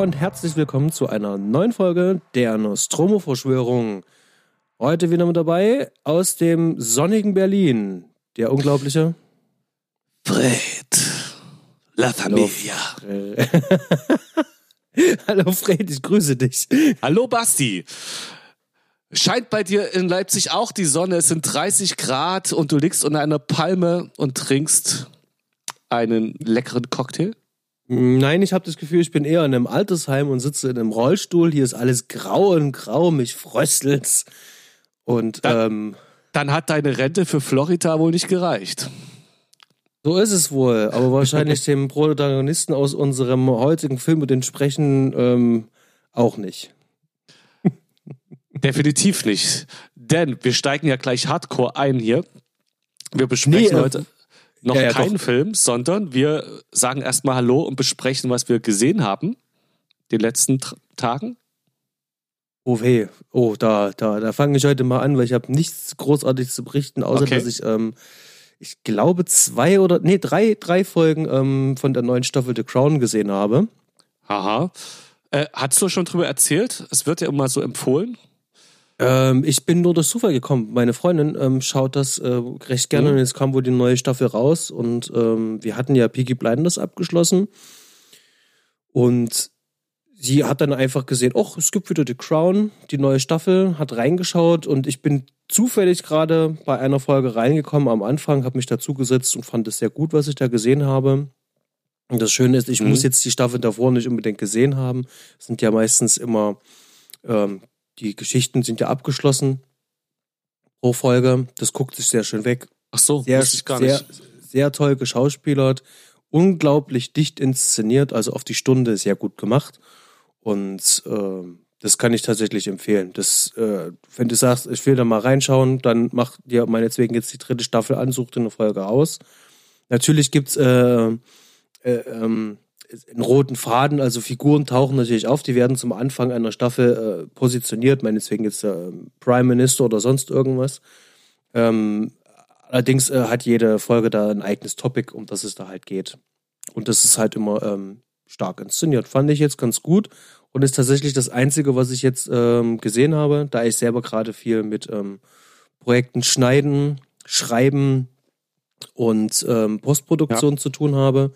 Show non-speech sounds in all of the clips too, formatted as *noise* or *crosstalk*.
und herzlich willkommen zu einer neuen Folge der Nostromo-Verschwörung. Heute wieder mit dabei aus dem sonnigen Berlin, der unglaubliche Fred. La Familia. *laughs* Hallo Fred, ich grüße dich. Hallo Basti. Scheint bei dir in Leipzig auch die Sonne. Es sind 30 Grad und du liegst unter einer Palme und trinkst einen leckeren Cocktail? Nein, ich habe das Gefühl, ich bin eher in einem Altersheim und sitze in einem Rollstuhl. Hier ist alles grau und grau, mich fröstelt's. Und dann, ähm, dann hat deine Rente für Florida wohl nicht gereicht. So ist es wohl, aber wahrscheinlich *laughs* dem Protagonisten aus unserem heutigen Film und entsprechen ähm, auch nicht. Definitiv nicht. Denn wir steigen ja gleich hardcore ein hier. Wir besprechen nee, äh, heute noch ja, ja, keinen doch. Film, sondern wir sagen erstmal Hallo und besprechen, was wir gesehen haben den letzten Tagen. Oh weh, oh, da, da, da fange ich heute mal an, weil ich habe nichts Großartiges zu berichten, außer okay. dass ich, ähm, ich glaube, zwei oder, nee, drei, drei Folgen ähm, von der neuen Staffel The Crown gesehen habe. Aha. Äh, hast du schon drüber erzählt? Es wird ja immer so empfohlen. Ähm, ich bin nur durch Zufall gekommen. Meine Freundin ähm, schaut das äh, recht gerne mhm. und jetzt kam wohl die neue Staffel raus und ähm, wir hatten ja Peaky Blinders abgeschlossen und sie hat dann einfach gesehen, oh, es gibt wieder The Crown, die neue Staffel, hat reingeschaut und ich bin zufällig gerade bei einer Folge reingekommen am Anfang, habe mich dazugesetzt und fand es sehr gut, was ich da gesehen habe. Und das Schöne ist, ich mhm. muss jetzt die Staffel davor nicht unbedingt gesehen haben. Es sind ja meistens immer ähm, die Geschichten sind ja abgeschlossen pro Folge. Das guckt sich sehr schön weg. Ach so, sehr, ich gar sehr, nicht. sehr toll geschauspielert, unglaublich dicht inszeniert, also auf die Stunde sehr gut gemacht. Und äh, das kann ich tatsächlich empfehlen. Das, äh, wenn du sagst, ich will da mal reinschauen, dann mach dir meinetwegen jetzt die dritte Staffel an, such dir eine Folge aus. Natürlich gibt's äh, äh, ähm, einen roten Faden, also Figuren tauchen natürlich auf, die werden zum Anfang einer Staffel äh, positioniert, meinetwegen jetzt äh, Prime Minister oder sonst irgendwas. Ähm, allerdings äh, hat jede Folge da ein eigenes Topic, um das es da halt geht. Und das ist halt immer ähm, stark inszeniert. Fand ich jetzt ganz gut und ist tatsächlich das Einzige, was ich jetzt ähm, gesehen habe, da ich selber gerade viel mit ähm, Projekten schneiden, schreiben und ähm, Postproduktion ja. zu tun habe.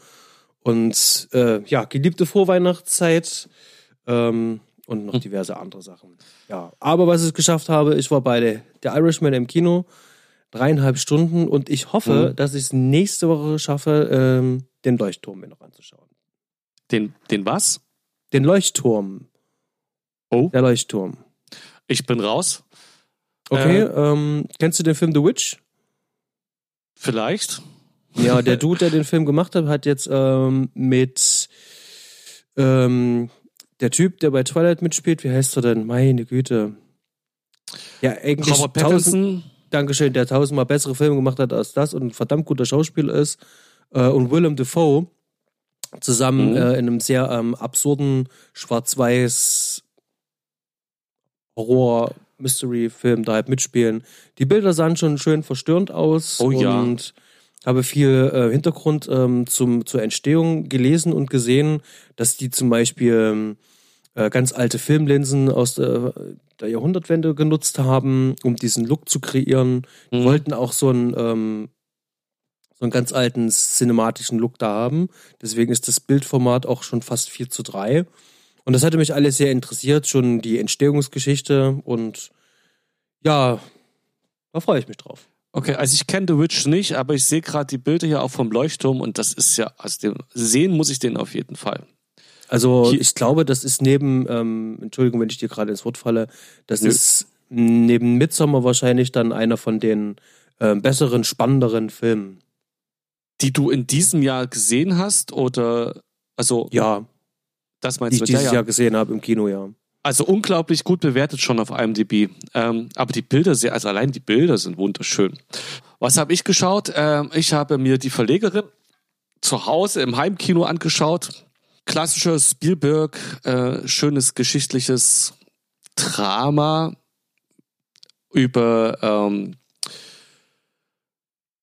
Und äh, ja, geliebte Vorweihnachtszeit ähm, und noch hm. diverse andere Sachen. Ja, aber was ich geschafft habe, ich war bei der, der Irishman im Kino, dreieinhalb Stunden und ich hoffe, mhm. dass ich es nächste Woche schaffe, ähm, den Leuchtturm mir noch anzuschauen. Den, den was? Den Leuchtturm. Oh. Der Leuchtturm. Ich bin raus. Okay, äh, ähm, kennst du den Film The Witch? Vielleicht. Ja, der Dude, der den Film gemacht hat, hat jetzt ähm, mit ähm, der Typ, der bei Twilight mitspielt, wie heißt er denn? Meine Güte. Ja, eigentlich Robert tausend, Dankeschön, der tausendmal bessere Filme gemacht hat als das und ein verdammt guter Schauspieler ist. Äh, und Willem Dafoe zusammen mhm. äh, in einem sehr ähm, absurden Schwarz-Weiß Horror Mystery-Film da halt mitspielen. Die Bilder sahen schon schön verstörend aus. Oh ja. Habe viel äh, Hintergrund ähm, zum, zur Entstehung gelesen und gesehen, dass die zum Beispiel ähm, äh, ganz alte Filmlinsen aus der, der, Jahrhundertwende genutzt haben, um diesen Look zu kreieren. Die mhm. wollten auch so einen, ähm, so einen ganz alten cinematischen Look da haben. Deswegen ist das Bildformat auch schon fast 4 zu 3. Und das hatte mich alles sehr interessiert, schon die Entstehungsgeschichte und ja, da freue ich mich drauf. Okay, also ich kenne The Witch nicht, aber ich sehe gerade die Bilder hier auch vom Leuchtturm und das ist ja, also den, sehen muss ich den auf jeden Fall. Also hier, ich glaube, das ist neben, ähm, Entschuldigung, wenn ich dir gerade ins Wort falle, das nö. ist neben Midsommar wahrscheinlich dann einer von den äh, besseren, spannenderen Filmen. Die du in diesem Jahr gesehen hast oder also ja, das meinst die du? ich dieses ja, ja. Jahr gesehen habe im Kino, ja. Also unglaublich gut bewertet schon auf IMDb. Ähm, aber die Bilder, also allein die Bilder sind wunderschön. Was habe ich geschaut? Ähm, ich habe mir die Verlegerin zu Hause im Heimkino angeschaut. Klassischer Spielberg, äh, schönes geschichtliches Drama über ähm,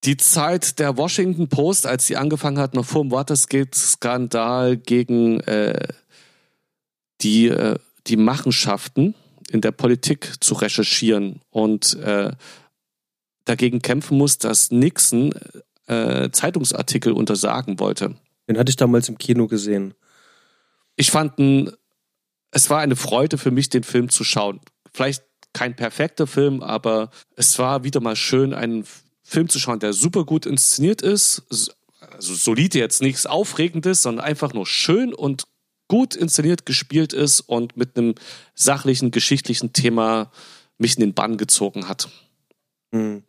die Zeit der Washington Post, als sie angefangen hat, noch vor dem Watergate-Skandal gegen äh, die, äh, die Machenschaften in der Politik zu recherchieren und äh, dagegen kämpfen muss, dass Nixon äh, Zeitungsartikel untersagen wollte. Den hatte ich damals im Kino gesehen. Ich fand, es war eine Freude für mich, den Film zu schauen. Vielleicht kein perfekter Film, aber es war wieder mal schön, einen Film zu schauen, der super gut inszeniert ist. Also solide jetzt nichts Aufregendes, sondern einfach nur schön und gut inszeniert gespielt ist und mit einem sachlichen, geschichtlichen Thema mich in den Bann gezogen hat. Hm.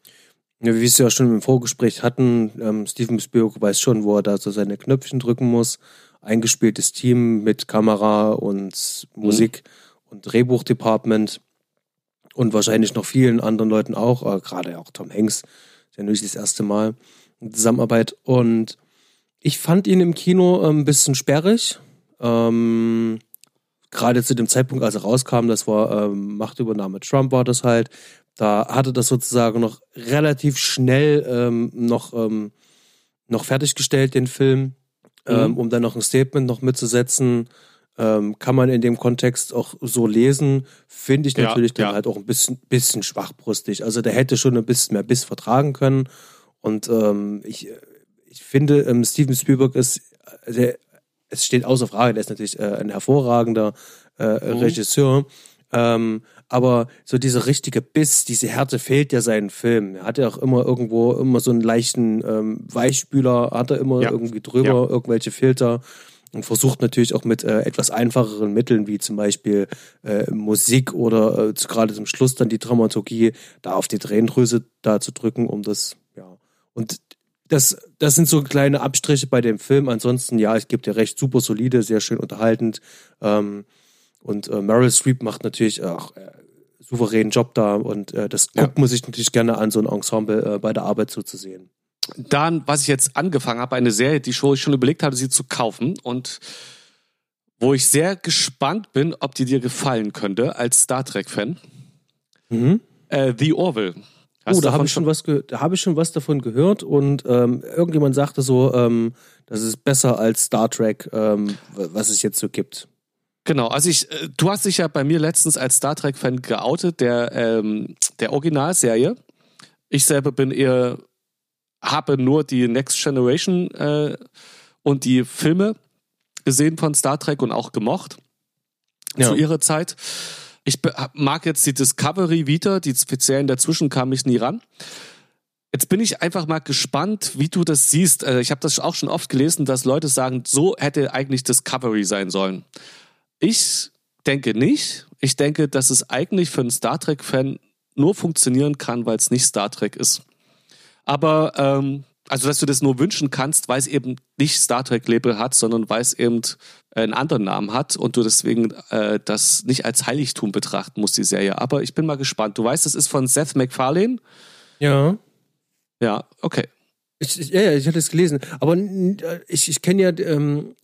Ja, wie wir es ja schon im Vorgespräch hatten, ähm, Steven Spielberg weiß schon, wo er da so seine Knöpfchen drücken muss. Eingespieltes Team mit Kamera und Musik mhm. und Drehbuchdepartment und wahrscheinlich noch vielen anderen Leuten auch, äh, gerade auch Tom Hanks, ja nicht das erste Mal in Zusammenarbeit. Und ich fand ihn im Kino ein bisschen sperrig. Ähm, gerade zu dem Zeitpunkt, als er rauskam, das war ähm, Machtübernahme Trump war das halt, da hatte das sozusagen noch relativ schnell ähm, noch, ähm, noch fertiggestellt, den Film, ähm, mhm. um dann noch ein Statement noch mitzusetzen. Ähm, kann man in dem Kontext auch so lesen, finde ich natürlich ja, dann ja. halt auch ein bisschen, bisschen schwachbrüstig. Also der hätte schon ein bisschen mehr Biss vertragen können. Und ähm, ich, ich finde, ähm, Steven Spielberg ist, der, es steht außer Frage, der ist natürlich äh, ein hervorragender äh, mhm. Regisseur. Ähm, aber so dieser richtige Biss, diese Härte fehlt ja seinen Film. Er hat ja auch immer irgendwo immer so einen leichten ähm, Weichspüler, hat er immer ja. irgendwie drüber, ja. irgendwelche Filter und versucht natürlich auch mit äh, etwas einfacheren Mitteln, wie zum Beispiel äh, Musik oder äh, gerade zum Schluss dann die Dramaturgie, da auf die Tränendrüse da zu drücken, um das, ja. Und das, das sind so kleine Abstriche bei dem Film. Ansonsten, ja, ich gebe dir recht, super solide, sehr schön unterhaltend. Ähm, und äh, Meryl Streep macht natürlich auch äh, souveränen Job da und äh, das guckt ja. man sich natürlich gerne an, so ein Ensemble äh, bei der Arbeit zuzusehen. Dann, was ich jetzt angefangen habe, eine Serie, die ich schon überlegt habe, sie zu kaufen und wo ich sehr gespannt bin, ob die dir gefallen könnte als Star Trek-Fan. Mhm. Äh, The Orville. Hast oh, da habe ich schon was, da habe ich schon was davon gehört und ähm, irgendjemand sagte so, ähm, das ist besser als Star Trek, ähm, was es jetzt so gibt. Genau, also ich, äh, du hast dich ja bei mir letztens als Star Trek-Fan geoutet, der, ähm, der Originalserie. Ich selber bin eher, habe nur die Next Generation äh, und die Filme gesehen von Star Trek und auch gemocht ja. zu ihrer Zeit. Ich mag jetzt die Discovery wieder, die speziellen dazwischen kam ich nie ran. Jetzt bin ich einfach mal gespannt, wie du das siehst. Äh, ich habe das auch schon oft gelesen, dass Leute sagen, so hätte eigentlich Discovery sein sollen. Ich denke nicht. Ich denke, dass es eigentlich für einen Star Trek-Fan nur funktionieren kann, weil es nicht Star Trek ist. Aber ähm, also, dass du das nur wünschen kannst, weil es eben nicht Star Trek-Label hat, sondern weil es eben einen anderen Namen hat und du deswegen äh, das nicht als Heiligtum betrachten musst, die Serie. Aber ich bin mal gespannt. Du weißt, es ist von Seth MacFarlane? Ja. Ja, okay. Ich, ich, ja, ja, ich hatte es gelesen. Aber äh, ich, ich kenne ja ähm,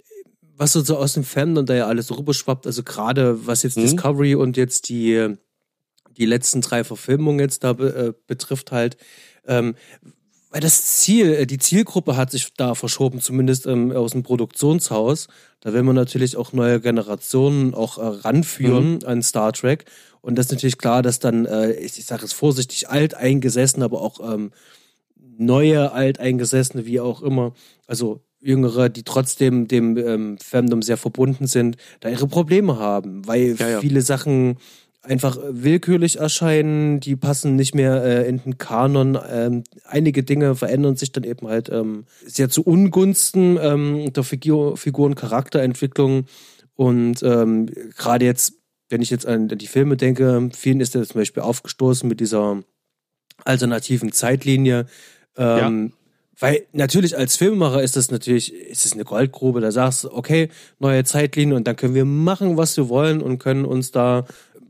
was so, aus dem Fandom da ja alles rüberschwappt, also gerade was jetzt mhm. Discovery und jetzt die, die letzten drei Verfilmungen jetzt da äh, betrifft halt, ähm, weil das Ziel, äh, die Zielgruppe hat sich da verschoben, zumindest ähm, aus dem Produktionshaus. Da will man natürlich auch neue Generationen auch äh, ranführen mhm. an Star Trek. Und das ist natürlich klar, dass dann, äh, ich, ich sage es vorsichtig, alteingesessen, aber auch ähm, neue alteingesessene, wie auch immer, also Jüngere, die trotzdem dem ähm, Fandom sehr verbunden sind, da ihre Probleme haben, weil ja, ja. viele Sachen einfach willkürlich erscheinen, die passen nicht mehr äh, in den Kanon. Ähm, einige Dinge verändern sich dann eben halt ähm, sehr zu Ungunsten ähm, der Figur Figuren Charakterentwicklung und ähm, gerade jetzt, wenn ich jetzt an die Filme denke, vielen ist ja zum Beispiel aufgestoßen mit dieser alternativen Zeitlinie. Ähm, ja weil natürlich als Filmemacher ist das natürlich, ist es eine Goldgrube, da sagst du, okay, neue Zeitlinie und dann können wir machen, was wir wollen und können uns da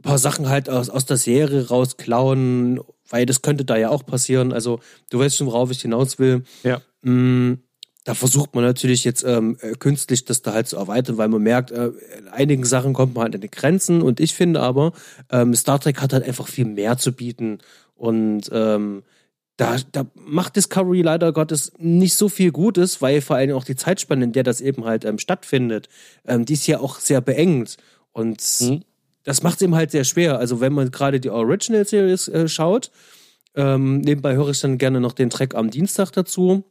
paar Sachen halt aus, aus der Serie rausklauen, weil das könnte da ja auch passieren. Also du weißt schon, worauf ich hinaus will. Ja. Mm, da versucht man natürlich jetzt ähm, äh, künstlich das da halt zu erweitern, weil man merkt, äh, in einigen Sachen kommt man halt an die Grenzen und ich finde aber, ähm, Star Trek hat halt einfach viel mehr zu bieten und ähm, da, da macht Discovery leider Gottes nicht so viel Gutes, weil vor allem auch die Zeitspanne, in der das eben halt ähm, stattfindet, ähm, die ist ja auch sehr beengt. Und mhm. Das macht es ihm halt sehr schwer. Also wenn man gerade die Original Series äh, schaut, ähm, nebenbei höre ich dann gerne noch den Track am Dienstag dazu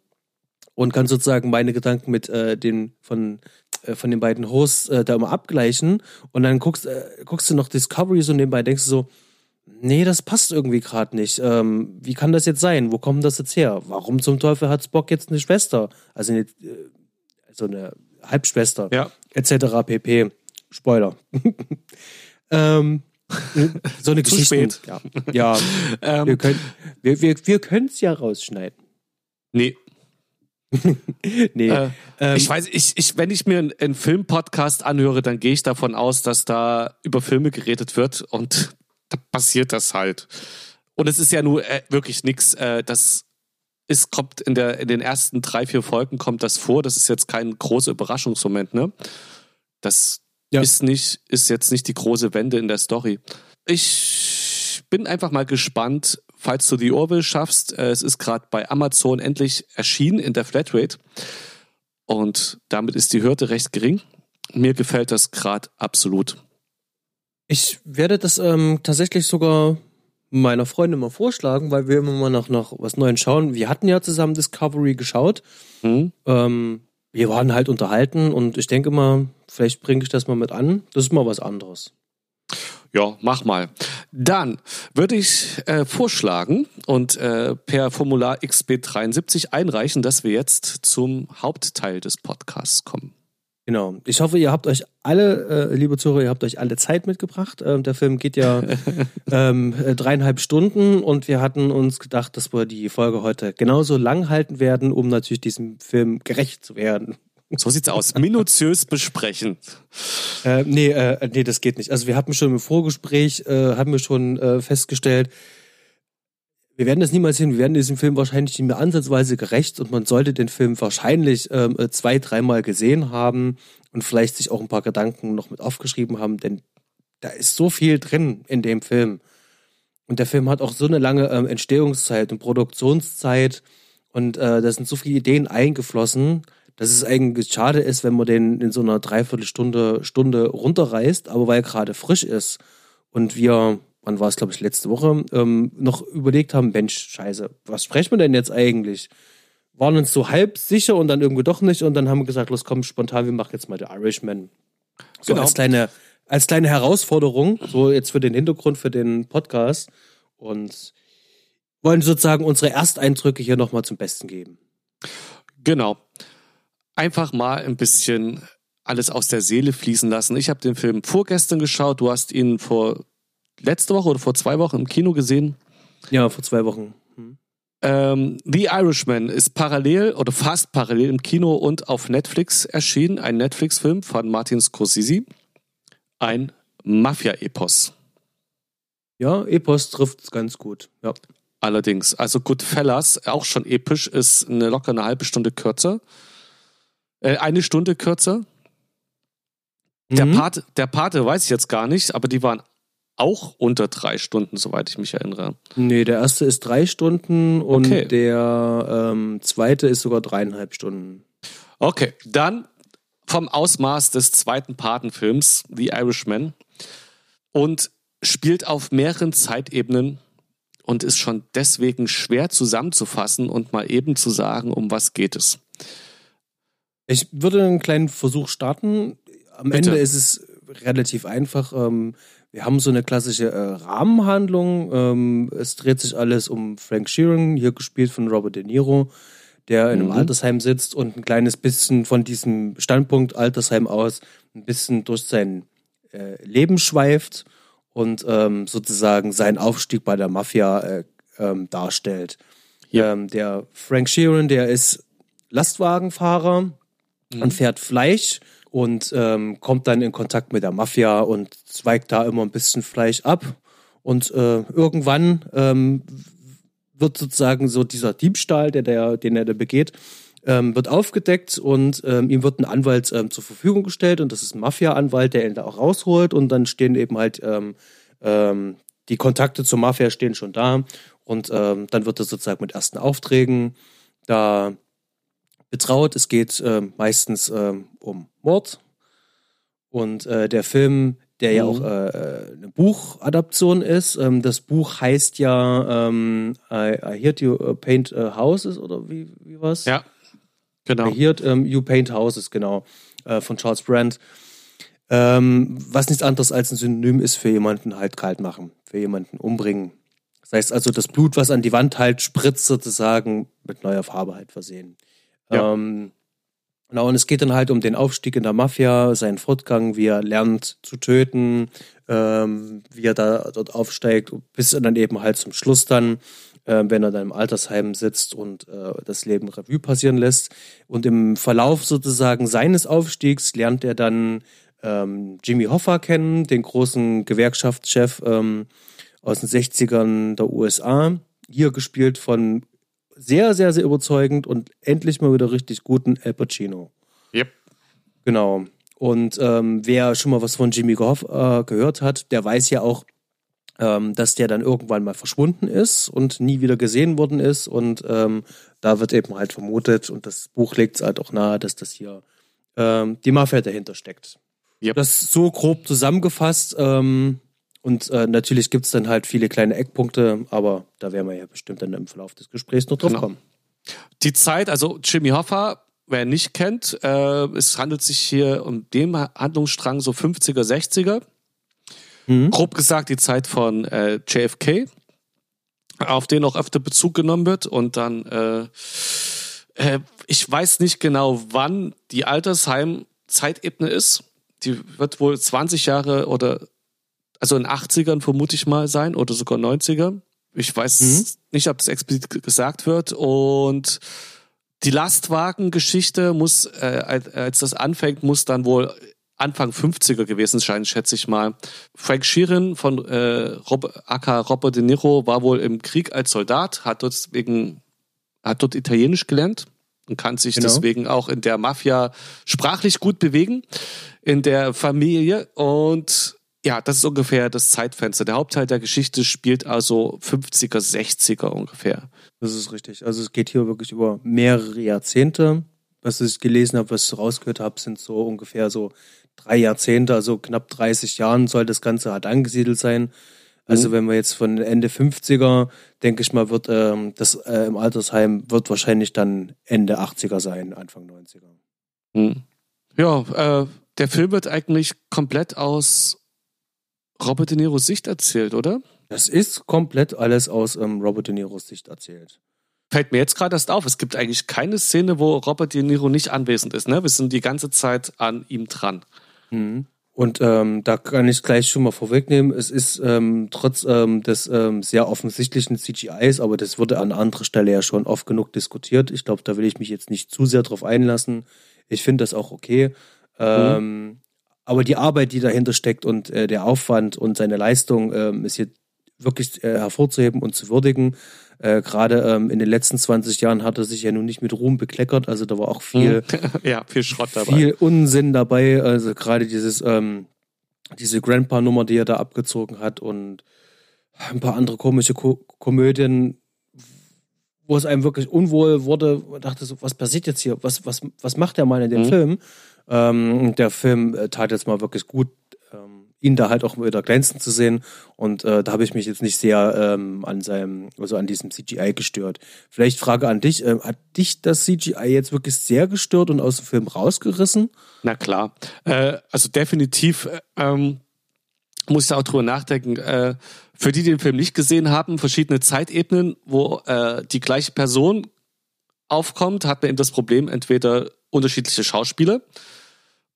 und kann sozusagen meine Gedanken mit äh, den von äh, von den beiden Hosts äh, da immer abgleichen. Und dann guckst äh, guckst du noch Discovery so nebenbei denkst du so nee das passt irgendwie gerade nicht. Ähm, wie kann das jetzt sein? Wo kommt das jetzt her? Warum zum Teufel hat Spock jetzt eine Schwester? Also eine, äh, also eine Halbschwester ja. etc pp. Spoiler *laughs* ähm, *laughs* so eine Geschichte. spät. Ja, ja ähm, wir können wir, wir, wir es ja rausschneiden. Nee, *laughs* nee. Äh, ähm, ich weiß, ich, ich, wenn ich mir einen, einen Filmpodcast anhöre, dann gehe ich davon aus, dass da über Filme geredet wird und da passiert das halt. Und es ist ja nur äh, wirklich nichts. Äh, das ist, kommt in, der, in den ersten drei, vier Folgen kommt das vor. Das ist jetzt kein großer Überraschungsmoment, ne? Das ja. ist nicht, ist jetzt nicht die große Wende in der Story. Ich bin einfach mal gespannt, falls du die Orville schaffst, äh, es ist gerade bei Amazon endlich erschienen in der Flatrate. Und damit ist die Hürde recht gering. Mir gefällt das gerade absolut. Ich werde das ähm, tatsächlich sogar meiner Freundin mal vorschlagen, weil wir immer mal nach, nach was Neues schauen. Wir hatten ja zusammen Discovery geschaut. Mhm. Ähm, wir waren halt unterhalten und ich denke mal, vielleicht bringe ich das mal mit an. Das ist mal was anderes. Ja, mach mal. Dann würde ich äh, vorschlagen und äh, per Formular XB73 einreichen, dass wir jetzt zum Hauptteil des Podcasts kommen. Genau. Ich hoffe, ihr habt euch alle, äh, liebe Zuhörer, ihr habt euch alle Zeit mitgebracht. Ähm, der Film geht ja *laughs* ähm, äh, dreieinhalb Stunden und wir hatten uns gedacht, dass wir die Folge heute genauso lang halten werden, um natürlich diesem Film gerecht zu werden. So sieht's aus. Minutiös besprechen. Äh, nee, äh, nee, das geht nicht. Also wir hatten schon im Vorgespräch, äh, haben wir schon äh, festgestellt, wir werden das niemals hin. Wir werden diesem Film wahrscheinlich nicht mehr ansatzweise gerecht und man sollte den Film wahrscheinlich ähm, äh, zwei, dreimal gesehen haben und vielleicht sich auch ein paar Gedanken noch mit aufgeschrieben haben, denn da ist so viel drin in dem Film. Und der Film hat auch so eine lange ähm, Entstehungszeit und Produktionszeit und äh, da sind so viele Ideen eingeflossen, dass es eigentlich schade ist, wenn man den in so einer Dreiviertelstunde Stunde runterreißt, aber weil er gerade frisch ist und wir, wann war es, glaube ich, letzte Woche, ähm, noch überlegt haben, Mensch, scheiße, was sprechen wir denn jetzt eigentlich? Waren uns so halb sicher und dann irgendwie doch nicht und dann haben wir gesagt, los komm, spontan, wir machen jetzt mal The Irishman. So genau. als kleine, als kleine Herausforderung, so jetzt für den Hintergrund, für den Podcast und wollen sozusagen unsere Ersteindrücke hier nochmal zum Besten geben. Genau einfach mal ein bisschen alles aus der Seele fließen lassen. Ich habe den Film vorgestern geschaut. Du hast ihn vor letzte Woche oder vor zwei Wochen im Kino gesehen. Ja, vor zwei Wochen. Hm. Ähm, The Irishman ist parallel oder fast parallel im Kino und auf Netflix erschienen. Ein Netflix-Film von Martin Scorsese. Ein Mafia-Epos. Ja, Epos trifft es ganz gut. Ja. Allerdings, also Goodfellas, auch schon episch, ist eine locker eine halbe Stunde kürzer. Äh, eine Stunde kürzer. Der, mhm. Pate, der Pate weiß ich jetzt gar nicht, aber die waren auch unter drei Stunden, soweit ich mich erinnere. Nee, der erste ist drei Stunden und okay. der ähm, zweite ist sogar dreieinhalb Stunden. Okay, dann vom Ausmaß des zweiten Patenfilms, The Irishman, und spielt auf mehreren Zeitebenen und ist schon deswegen schwer zusammenzufassen und mal eben zu sagen, um was geht es. Ich würde einen kleinen Versuch starten. Am Bitte. Ende ist es relativ einfach. Ähm, wir haben so eine klassische äh, Rahmenhandlung. Ähm, es dreht sich alles um Frank Sheeran, hier gespielt von Robert De Niro, der in einem mhm. Altersheim sitzt und ein kleines bisschen von diesem Standpunkt Altersheim aus ein bisschen durch sein äh, Leben schweift und ähm, sozusagen seinen Aufstieg bei der Mafia äh, darstellt. Ja. der Frank Sheeran, der ist Lastwagenfahrer mhm. und fährt Fleisch und ähm, kommt dann in Kontakt mit der Mafia und zweigt da immer ein bisschen Fleisch ab. Und äh, irgendwann ähm, wird sozusagen so dieser Diebstahl, der, der, den er da begeht, ähm, wird aufgedeckt und ähm, ihm wird ein Anwalt ähm, zur Verfügung gestellt und das ist ein Mafia-Anwalt, der ihn da auch rausholt und dann stehen eben halt ähm, ähm, die Kontakte zur Mafia stehen schon da und ähm, dann wird er sozusagen mit ersten Aufträgen da betraut. Es geht äh, meistens äh, um Mord. Und äh, der Film der ja auch äh, äh, eine Buchadaption ist. Ähm, das Buch heißt ja ähm, I, I Heard You uh, Paint Houses oder wie, wie was? Ja, genau. I Heard um, You Paint Houses, genau, äh, von Charles Brandt. Ähm, was nichts anderes als ein Synonym ist für jemanden halt kalt machen, für jemanden umbringen. Das heißt also, das Blut, was an die Wand halt spritzt, sozusagen mit neuer Farbe halt versehen. Ja. Ähm, Genau, und es geht dann halt um den Aufstieg in der Mafia, seinen Fortgang, wie er lernt zu töten, ähm, wie er da dort aufsteigt, bis dann eben halt zum Schluss dann, äh, wenn er dann im Altersheim sitzt und äh, das Leben Revue passieren lässt. Und im Verlauf sozusagen seines Aufstiegs lernt er dann ähm, Jimmy Hoffa kennen, den großen Gewerkschaftschef ähm, aus den 60ern der USA, hier gespielt von sehr, sehr, sehr überzeugend und endlich mal wieder richtig guten Al Pacino. Yep. Genau. Und ähm, wer schon mal was von Jimmy Goff äh, gehört hat, der weiß ja auch, ähm, dass der dann irgendwann mal verschwunden ist und nie wieder gesehen worden ist. Und ähm, da wird eben halt vermutet, und das Buch legt es halt auch nahe, dass das hier ähm, die Mafia dahinter steckt. Yep. Das so grob zusammengefasst. Ähm, und äh, natürlich gibt es dann halt viele kleine Eckpunkte, aber da werden wir ja bestimmt dann im Verlauf des Gesprächs noch drauf genau. kommen. Die Zeit, also Jimmy Hoffa, wer ihn nicht kennt, äh, es handelt sich hier um den Handlungsstrang so 50er, 60er. Mhm. Grob gesagt die Zeit von äh, JFK, auf den auch öfter Bezug genommen wird und dann, äh, äh, ich weiß nicht genau, wann die Altersheim-Zeitebene ist. Die wird wohl 20 Jahre oder also in 80ern vermute ich mal sein oder sogar 90er. Ich weiß mhm. nicht, ob das explizit gesagt wird. Und die Lastwagengeschichte muss, äh, als das anfängt, muss dann wohl Anfang 50er gewesen sein, schätze ich mal. Frank Sheeran von äh, Rob, aka Robert De Niro war wohl im Krieg als Soldat, hat dort deswegen, hat dort Italienisch gelernt und kann sich genau. deswegen auch in der Mafia sprachlich gut bewegen in der Familie und ja, das ist ungefähr das Zeitfenster. Der Hauptteil der Geschichte spielt also 50er, 60er ungefähr. Das ist richtig. Also es geht hier wirklich über mehrere Jahrzehnte. Was ich gelesen habe, was ich rausgehört habe, sind so ungefähr so drei Jahrzehnte, also knapp 30 Jahren soll das Ganze halt angesiedelt sein. Also mhm. wenn wir jetzt von Ende 50er, denke ich mal, wird ähm, das äh, im Altersheim wird wahrscheinlich dann Ende 80er sein, Anfang 90er. Mhm. Ja, äh, der Film wird eigentlich komplett aus Robert De Niros Sicht erzählt, oder? Das ist komplett alles aus ähm, Robert De Niros Sicht erzählt. Fällt mir jetzt gerade erst auf, es gibt eigentlich keine Szene, wo Robert De Niro nicht anwesend ist. Ne? Wir sind die ganze Zeit an ihm dran. Mhm. Und ähm, da kann ich gleich schon mal vorwegnehmen, es ist ähm, trotz ähm, des ähm, sehr offensichtlichen CGIs, aber das wurde an anderer Stelle ja schon oft genug diskutiert. Ich glaube, da will ich mich jetzt nicht zu sehr drauf einlassen. Ich finde das auch okay. Mhm. Aber die Arbeit, die dahinter steckt und äh, der Aufwand und seine Leistung ähm, ist hier wirklich äh, hervorzuheben und zu würdigen. Äh, Gerade ähm, in den letzten 20 Jahren hat er sich ja nun nicht mit Ruhm bekleckert, also da war auch viel, *laughs* ja, viel Schrott dabei. Viel Unsinn dabei, also gerade dieses, ähm, diese Grandpa-Nummer, die er da abgezogen hat und ein paar andere komische Ko Komödien, wo es einem wirklich unwohl wurde, dachte so, was passiert jetzt hier? Was, was, was macht der Mann in dem mhm. Film? Ähm, der Film äh, tat jetzt mal wirklich gut, ähm, ihn da halt auch wieder glänzen zu sehen. Und äh, da habe ich mich jetzt nicht sehr ähm, an seinem, also an diesem CGI gestört. Vielleicht Frage an dich, äh, hat dich das CGI jetzt wirklich sehr gestört und aus dem Film rausgerissen? Na klar. Äh, also definitiv äh, ähm, muss ich da auch drüber nachdenken. Äh, für die, die den Film nicht gesehen haben, verschiedene Zeitebenen, wo äh, die gleiche Person aufkommt, hat man eben das Problem, entweder unterschiedliche Schauspieler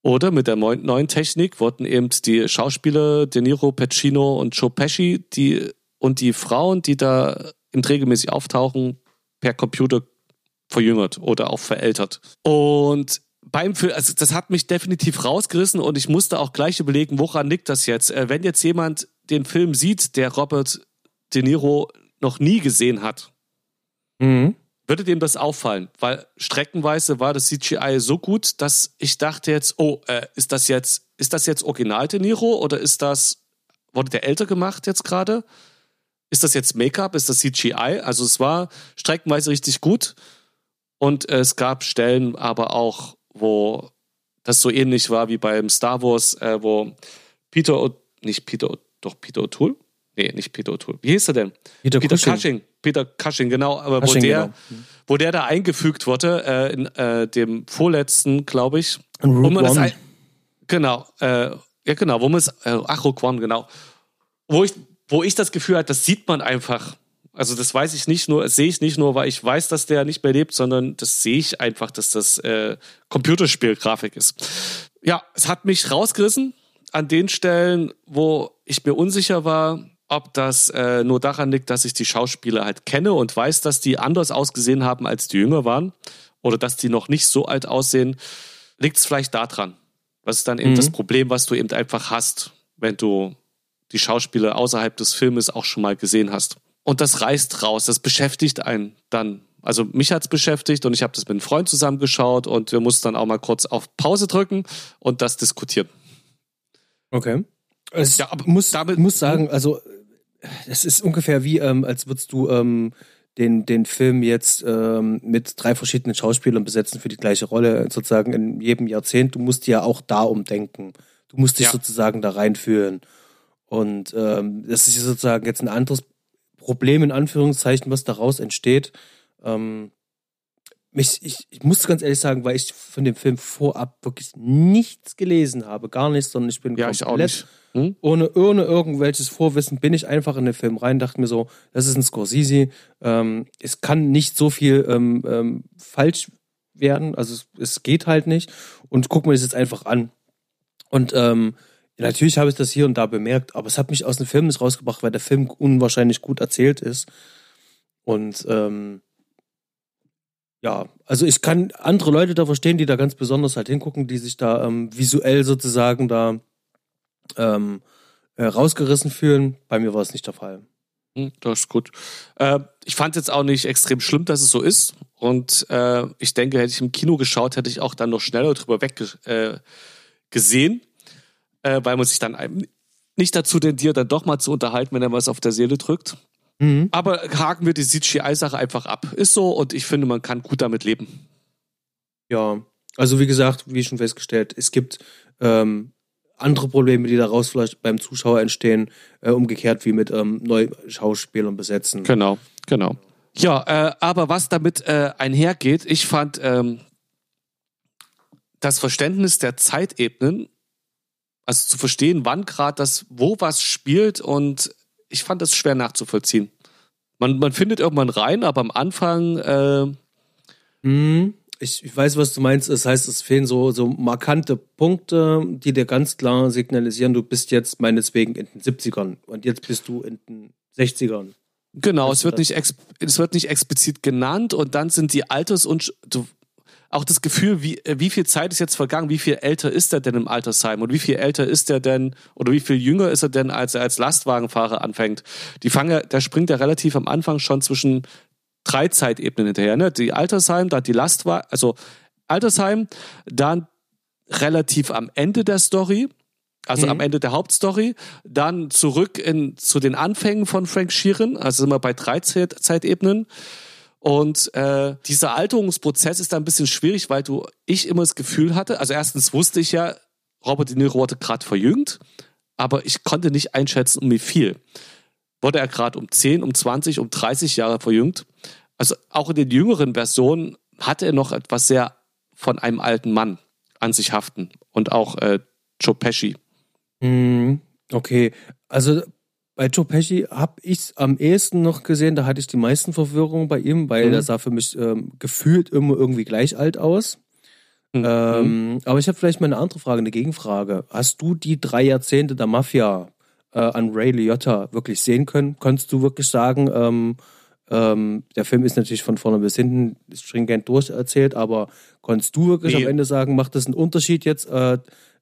oder mit der neuen Technik wurden eben die Schauspieler De Niro, Pacino und Joe Pesci die, und die Frauen, die da im regelmäßig auftauchen, per Computer verjüngert oder auch verältert. Und beim Film, also das hat mich definitiv rausgerissen und ich musste auch gleich überlegen, woran liegt das jetzt? Äh, wenn jetzt jemand den Film sieht, der Robert De Niro noch nie gesehen hat, mhm würde dem das auffallen, weil streckenweise war das CGI so gut, dass ich dachte jetzt, oh, äh, ist das jetzt, ist das jetzt Original De Niro oder ist das, wurde der älter gemacht jetzt gerade? Ist das jetzt Make-up? Ist das CGI? Also es war streckenweise richtig gut und äh, es gab Stellen aber auch, wo das so ähnlich war wie beim Star Wars, äh, wo Peter, o nicht Peter, doch Peter O'Toole? Nee, nicht Peter O'Toole. Wie hieß er denn? Peter, Peter Cushing. Cushing. Peter Cushing, genau. Aber Cushing, wo, der, genau. wo der da eingefügt wurde, äh, in äh, dem vorletzten, glaube ich. Und Rogue wo man das One. ein, genau, äh, ja genau, wo man es, äh, ach, Rogue One, genau. Wo ich, wo ich das Gefühl hatte, das sieht man einfach. Also das weiß ich nicht nur, das sehe ich nicht nur, weil ich weiß, dass der nicht mehr lebt, sondern das sehe ich einfach, dass das äh, Computerspielgrafik ist. Ja, es hat mich rausgerissen an den Stellen, wo ich mir unsicher war, ob das äh, nur daran liegt, dass ich die Schauspieler halt kenne und weiß, dass die anders ausgesehen haben, als die jünger waren. Oder dass die noch nicht so alt aussehen. Liegt es vielleicht daran? Was ist dann eben Mhm. das Problem, was du eben einfach hast, wenn du die Schauspieler außerhalb des Filmes auch schon mal gesehen hast. Und das reißt raus, das beschäftigt einen dann. Also mich hat's beschäftigt und ich habe das mit einem Freund zusammengeschaut und wir mussten dann auch mal kurz auf Pause drücken und das diskutieren. Okay. Es Ja, aber muss, damit- muss sagen, also es ist ungefähr wie, ähm, als würdest du ähm, den, den Film jetzt ähm, mit drei verschiedenen Schauspielern besetzen für die gleiche Rolle, sozusagen in jedem Jahrzehnt. Du musst ja auch da umdenken. Du musst dich Ja. sozusagen da reinfühlen. Und ähm, das ist sozusagen jetzt ein anderes Problem, in Anführungszeichen, was daraus entsteht. Ähm, mich, ich, ich muss ganz ehrlich sagen, weil ich von dem Film vorab wirklich nichts gelesen habe, gar nichts, sondern ich bin Ja, ich komplett nicht. Hm? ohne, ohne irgendwelches Vorwissen bin ich einfach in den Film rein, dachte mir so, das ist ein Scorsese, ähm, es kann nicht so viel ähm, ähm, falsch werden, also es, es geht halt nicht und guck mir das jetzt einfach an. Und ähm, natürlich habe ich das hier und da bemerkt, aber es hat mich aus dem Film nicht rausgebracht, weil der Film unwahrscheinlich gut erzählt ist. Und ähm, ja, also ich kann andere Leute da verstehen, die da ganz besonders halt hingucken, die sich da ähm, visuell sozusagen da ähm, äh, rausgerissen fühlen. Bei mir war es nicht der Fall. Hm, Das ist gut. Äh, ich fand jetzt auch nicht extrem schlimm, dass es so ist. Und äh, ich denke, hätte ich im Kino geschaut, hätte ich auch dann noch schneller drüber weg äh, gesehen, äh, weil man sich dann nicht dazu tendiert, dann doch mal zu unterhalten, wenn er was auf der Seele drückt. Mhm. Aber haken wir die CGI-Sache einfach ab. Ist so und ich finde, man kann gut damit leben. Ja, also wie gesagt, wie schon festgestellt, es gibt ähm, andere Probleme, die daraus vielleicht beim Zuschauer entstehen, äh, umgekehrt wie mit ähm, neuen Schauspielern besetzen. Genau, genau. Ja, äh, aber was damit äh, einhergeht, ich fand ähm, das Verständnis der Zeitebenen, also zu verstehen, wann gerade das, wo was spielt und ich fand das schwer nachzuvollziehen. Man, man findet irgendwann rein, aber am Anfang, äh, Mhm. Ich, ich weiß, was du meinst. Das heißt, es fehlen so, so markante Punkte, die dir ganz klar signalisieren, du bist jetzt meineswegen in den 70ern und jetzt bist du in den 60ern. genau, es wird, nicht es wird nicht explizit genannt und dann sind die Alters- und du, auch das Gefühl, wie, äh, wie viel Zeit ist jetzt vergangen, wie viel älter ist er denn im Altersheim und wie viel älter ist er denn oder wie viel jünger ist er denn, als er als Lastwagenfahrer anfängt. Die fangen, der springt ja relativ am Anfang schon zwischen drei Zeitebenen hinterher. Ne? Die Altersheim, dann die Lastwagen, also Altersheim, dann relativ am Ende der Story, also Mhm. am Ende der Hauptstory, dann zurück in, zu den Anfängen von Frank Sheeran, also sind wir bei drei Zeit, Zeitebenen. Und äh, dieser Alterungsprozess ist da ein bisschen schwierig, weil du ich immer das Gefühl hatte, also erstens wusste ich ja, Robert De Niro wurde gerade verjüngt, aber ich konnte nicht einschätzen, um wie viel. Wurde er gerade um 10, um 20, um 30 Jahre verjüngt? Also auch in den jüngeren Versionen hatte er noch etwas sehr von einem alten Mann an sich haften. Und auch äh, Joe Pesci. Mhm. Okay, also bei Joe Pesci habe ich am ehesten noch gesehen, da hatte ich die meisten Verwirrungen bei ihm, weil Mhm. der sah für mich ähm, gefühlt immer irgendwie gleich alt aus. Mhm. Ähm, aber ich habe vielleicht mal eine andere Frage, eine Gegenfrage. Hast du die drei Jahrzehnte der Mafia äh, an Ray Liotta wirklich sehen können? Konntest du wirklich sagen, ähm, ähm, der Film ist natürlich von vorne bis hinten stringent durcherzählt, aber konntest du wirklich Nee. am Ende sagen, macht das einen Unterschied jetzt äh,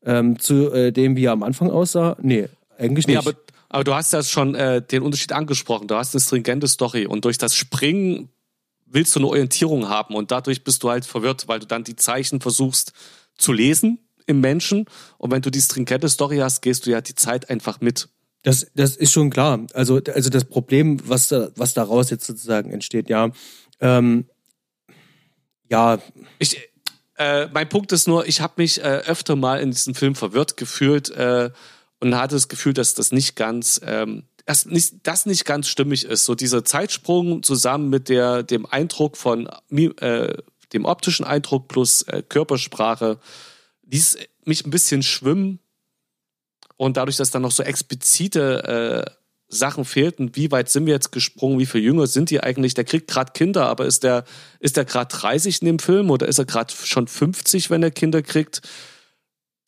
ähm, zu äh, dem, wie er am Anfang aussah? Nee, eigentlich Nee, nicht. aber, aber du hast ja schon äh, den Unterschied angesprochen. Du hast eine stringente Story und durch das Springen willst du eine Orientierung haben und dadurch bist du halt verwirrt, weil du dann die Zeichen versuchst zu lesen im Menschen und wenn du die stringente Story hast, gehst du ja die Zeit einfach mit. Das, das ist schon klar. Also, also das Problem, was, da, was daraus jetzt sozusagen entsteht, ja. Ähm, ja, Ich, äh, mein Punkt ist nur, ich habe mich äh, öfter mal in diesem Film verwirrt gefühlt, äh, und hatte das Gefühl, dass das nicht ganz, ähm, das nicht, das nicht ganz stimmig ist. So dieser Zeitsprung zusammen mit der, dem Eindruck von, äh, dem optischen Eindruck plus äh, Körpersprache, ließ mich ein bisschen schwimmen. Und dadurch, dass dann noch so explizite äh, Sachen fehlten, wie weit sind wir jetzt gesprungen, wie viele Jünger sind die eigentlich? Der kriegt gerade Kinder, aber ist der, ist der gerade 30 in dem Film oder ist er gerade schon 50, wenn er Kinder kriegt?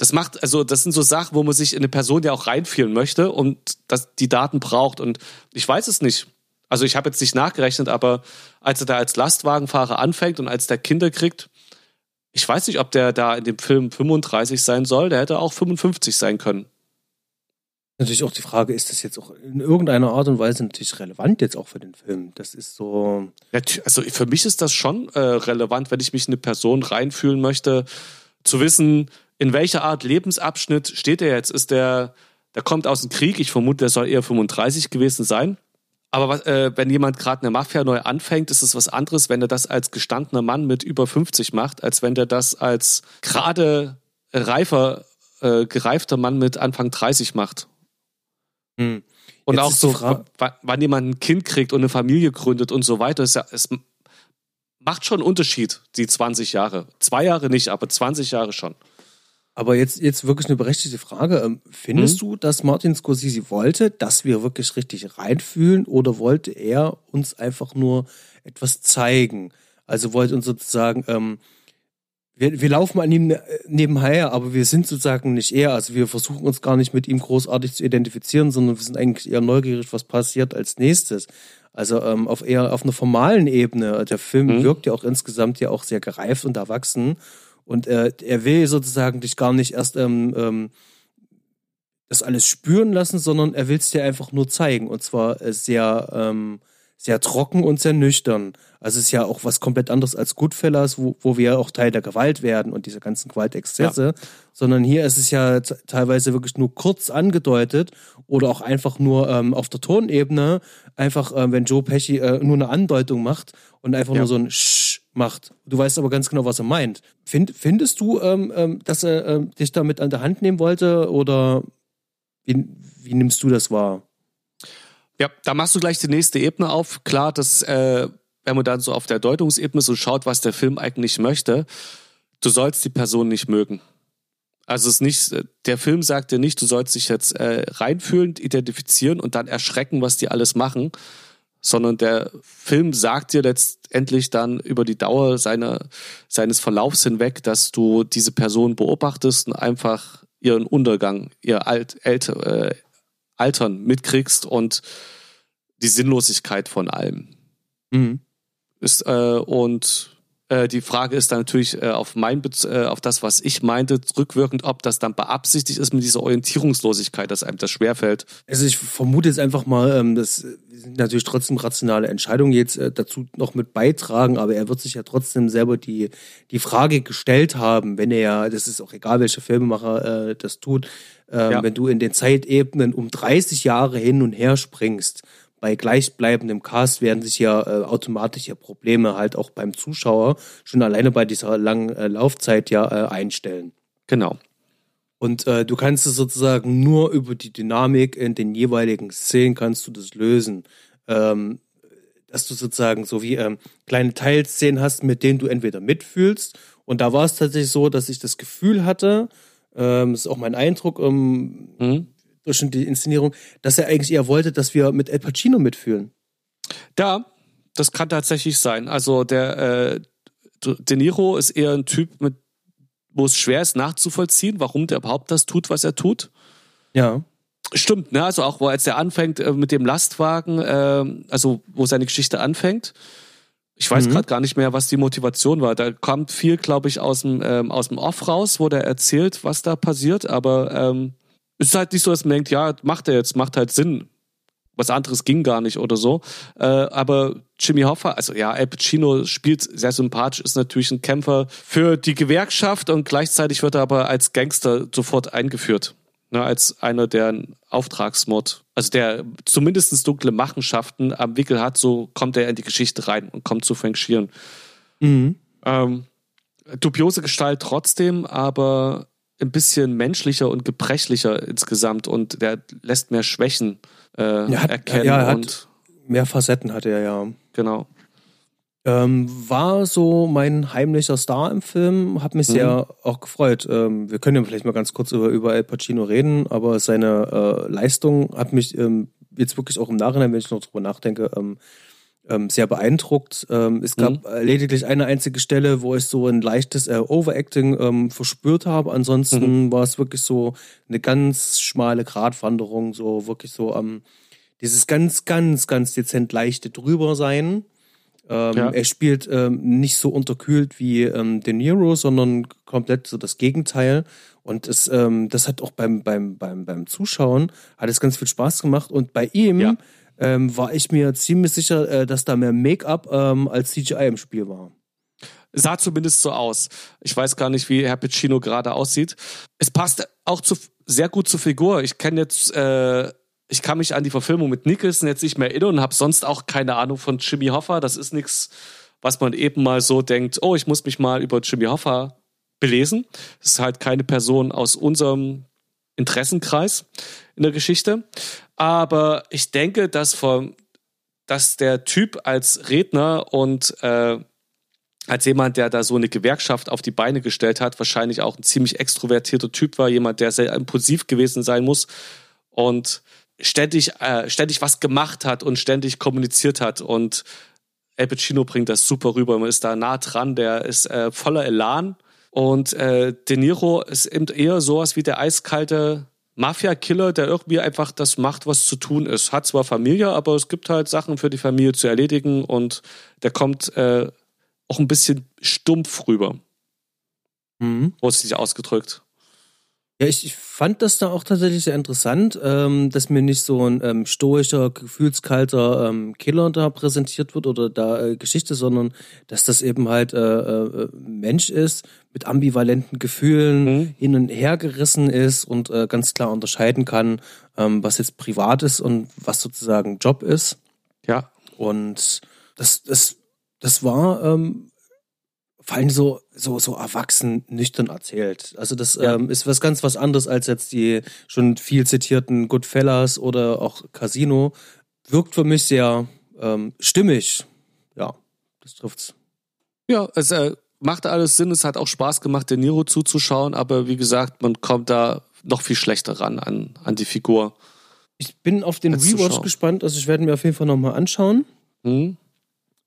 Das macht, also das sind so Sachen, wo man sich in eine Person ja auch reinfühlen möchte und das, die Daten braucht. Und ich weiß es nicht. Also ich habe jetzt nicht nachgerechnet, aber als er da als Lastwagenfahrer anfängt und als der Kinder kriegt, ich weiß nicht, ob der da in dem Film 35 sein soll, der hätte auch 55 sein können. Natürlich auch die Frage, ist das jetzt auch in irgendeiner Art und Weise natürlich relevant jetzt auch für den Film? Das ist so. Also für mich ist das schon äh, relevant, wenn ich mich in eine Person reinfühlen möchte, zu wissen, in welcher Art Lebensabschnitt steht er jetzt? Ist der, der kommt aus dem Krieg, ich vermute, der soll eher 35 gewesen sein. Aber äh, wenn jemand gerade eine Mafia neu anfängt, ist es was anderes, wenn er das als gestandener Mann mit über 50 macht, als wenn der das als gerade reifer, äh, gereifter Mann mit Anfang 30 macht. Hm. Und Jetzt auch so, wann jemand ein Kind kriegt und eine Familie gründet und so weiter, ist ja, es macht schon einen Unterschied, die 20 Jahre. Zwei Jahre nicht, aber 20 Jahre schon. Aber jetzt, jetzt wirklich eine berechtigte Frage. Ähm, findest hm? du, dass Martin Scorsese wollte, dass wir wirklich richtig reinfühlen oder wollte er uns einfach nur etwas zeigen? Also wollte uns sozusagen, ähm, wir, wir laufen an ihm äh, nebenher, aber wir sind sozusagen nicht er. Also wir versuchen uns gar nicht mit ihm großartig zu identifizieren, sondern wir sind eigentlich eher neugierig, was passiert als nächstes. Also ähm, auf eher auf einer formalen Ebene. Der Film hm? wirkt ja auch insgesamt ja auch sehr gereift und erwachsen. Und äh, er will sozusagen dich gar nicht erst ähm, ähm, das alles spüren lassen, sondern er will es dir einfach nur zeigen. Und zwar äh, sehr, ähm, sehr trocken und sehr nüchtern. Also es ist ja auch was komplett anderes als Goodfellas, wo, wo wir auch Teil der Gewalt werden und diese ganzen Gewaltexzesse, ja. sondern hier ist es ja teilweise wirklich nur kurz angedeutet oder auch einfach nur ähm, auf der Tonebene, einfach äh, wenn Joe Pesci äh, nur eine Andeutung macht und einfach ja. nur so ein Sch macht. Du weißt aber ganz genau, was er meint. Find, findest du, ähm, ähm, dass er ähm, dich damit an der Hand nehmen wollte oder wie, wie nimmst du das wahr? Ja, da machst du gleich die nächste Ebene auf. Klar, dass äh, wenn man dann so auf der Deutungsebene so schaut, was der Film eigentlich möchte, du sollst die Person nicht mögen. Also es nicht, der Film sagt dir nicht, du sollst dich jetzt äh, reinfühlend identifizieren und dann erschrecken, was die alles machen, sondern der Film sagt dir letztendlich dann über die Dauer seiner, seines Verlaufs hinweg, dass du diese Person beobachtest und einfach ihren Untergang, ihr Alt, Älte, äh, Altern mitkriegst und die Sinnlosigkeit von allem. Mhm. Ist, äh, und äh, die Frage ist dann natürlich äh, auf mein äh, auf das, was ich meinte, rückwirkend, ob das dann beabsichtigt ist mit dieser Orientierungslosigkeit, dass einem das schwerfällt. Also ich vermute jetzt einfach mal, ähm, das sind natürlich trotzdem rationale Entscheidungen jetzt äh, dazu noch mit beitragen, aber er wird sich ja trotzdem selber die, die Frage gestellt haben, wenn er ja, das ist auch egal, welcher Filmemacher äh, das tut, ähm, ja. wenn du in den Zeitebenen um 30 Jahre hin und her springst, bei gleichbleibendem Cast werden sich ja äh, automatisch ja Probleme halt auch beim Zuschauer schon alleine bei dieser langen äh, Laufzeit ja äh, einstellen. Genau. Und äh, du kannst es sozusagen nur über die Dynamik in den jeweiligen Szenen kannst du das lösen. Ähm, dass du sozusagen so wie ähm, kleine Teilszenen hast, mit denen du entweder mitfühlst. Und da war es tatsächlich so, dass ich das Gefühl hatte, ähm, ist auch mein Eindruck, ähm, mhm durch die Inszenierung, dass er eigentlich eher wollte, dass wir mit El Pacino mitfühlen. Ja, das kann tatsächlich sein. Also der äh, De Niro ist eher ein Typ, mit, wo es schwer ist nachzuvollziehen, warum der überhaupt das tut, was er tut. Ja. Stimmt, ne? Also auch, wo als er anfängt äh, mit dem Lastwagen, äh, also wo seine Geschichte anfängt. Ich weiß mhm. gerade gar nicht mehr, was die Motivation war. Da kommt viel, glaube ich, aus dem ähm, aus dem Off raus, wo der erzählt, was da passiert. Aber ähm, es ist halt nicht so, dass man denkt, ja, macht er jetzt, macht halt Sinn. Was anderes ging gar nicht oder so. Äh, aber Jimmy Hoffa, also ja, Al Pacino spielt sehr sympathisch, ist natürlich ein Kämpfer für die Gewerkschaft und gleichzeitig wird er aber als Gangster sofort eingeführt. Ne, als einer, der einen Auftragsmord, also der zumindest dunkle Machenschaften am Wickel hat, so kommt er in die Geschichte rein und kommt zu Frank Mhm. Ähm, dubiose Gestalt trotzdem, aber ein bisschen menschlicher und gebrechlicher insgesamt und der lässt mehr Schwächen äh, Er hat- erkennen. ja, er hat- und Mehr Facetten hatte er ja. genau. Ähm, war so mein heimlicher Star im Film, hat mich sehr auch gefreut. Ähm, wir können ja vielleicht mal ganz kurz über, über Al Pacino reden, aber seine äh, Leistung hat mich ähm, jetzt wirklich auch im Nachhinein, wenn ich noch drüber nachdenke, ähm, ähm, sehr beeindruckt. Ähm, es gab äh, lediglich eine einzige Stelle, wo ich so ein leichtes äh, Overacting ähm, verspürt habe. Ansonsten war es wirklich so eine ganz schmale Gratwanderung, so wirklich so am dieses ganz, ganz, ganz dezent leichte drüber sein. Ähm, Ja. Er spielt ähm, nicht so unterkühlt wie ähm, De Niro, sondern komplett so das Gegenteil. Und es, ähm, das hat auch beim, beim, beim, beim Zuschauen hat es ganz viel Spaß gemacht. Und bei ihm Ja. Ähm, war ich mir ziemlich sicher, äh, dass da mehr Make-up ähm, als CGI im Spiel war. Sah zumindest so aus. Ich weiß gar nicht, wie Herr Pacino gerade aussieht. Es passt auch zu, sehr gut zur Figur. Ich kenne jetzt, äh, ich kann mich an die Verfilmung mit Nicholson jetzt nicht mehr erinnern und habe sonst auch keine Ahnung von Jimmy Hoffa. Das ist nichts, was man eben mal so denkt, oh, ich muss mich mal über Jimmy Hoffa belesen. Das ist halt keine Person aus unserem Interessenkreis in der Geschichte. Aber ich denke, dass, von, dass der Typ als Redner und äh, als jemand, der da so eine Gewerkschaft auf die Beine gestellt hat, wahrscheinlich auch ein ziemlich extrovertierter Typ war, jemand, der sehr impulsiv gewesen sein muss und ständig, äh, ständig was gemacht hat und ständig kommuniziert hat. Und Al Pacino bringt das super rüber. Man ist da nah dran, der ist äh, voller Elan. Und äh, De Niro ist eben eher sowas wie der eiskalte Mafia-Killer, der irgendwie einfach das macht, was zu tun ist. Hat zwar Familie, aber es gibt halt Sachen für die Familie zu erledigen und der kommt äh, auch ein bisschen stumpf rüber, Mhm. vorsichtig ausgedrückt. Ja, ich, ich fand das da auch tatsächlich sehr interessant, ähm, dass mir nicht so ein ähm, stoischer, gefühlskalter ähm, Killer da präsentiert wird oder da äh, Geschichte, sondern dass das eben halt äh, äh, Mensch ist mit ambivalenten Gefühlen, Mhm. hin und her gerissen ist und äh, ganz klar unterscheiden kann, ähm, was jetzt privat ist und was sozusagen Job ist. Ja, Und das, das, das war ähm, vor allem so, so, so erwachsen, nüchtern erzählt. Also das Ja. ähm, ist was ganz was anderes als jetzt die schon viel zitierten Goodfellas oder auch Casino. Wirkt für mich sehr ähm, stimmig. Ja, das trifft's. Ja, es äh, macht alles Sinn. Es hat auch Spaß gemacht, De Niro zuzuschauen, aber wie gesagt, man kommt da noch viel schlechter ran an, an die Figur. Ich bin auf den Rewatch gespannt. Also ich werde mir auf jeden Fall nochmal anschauen. Hm?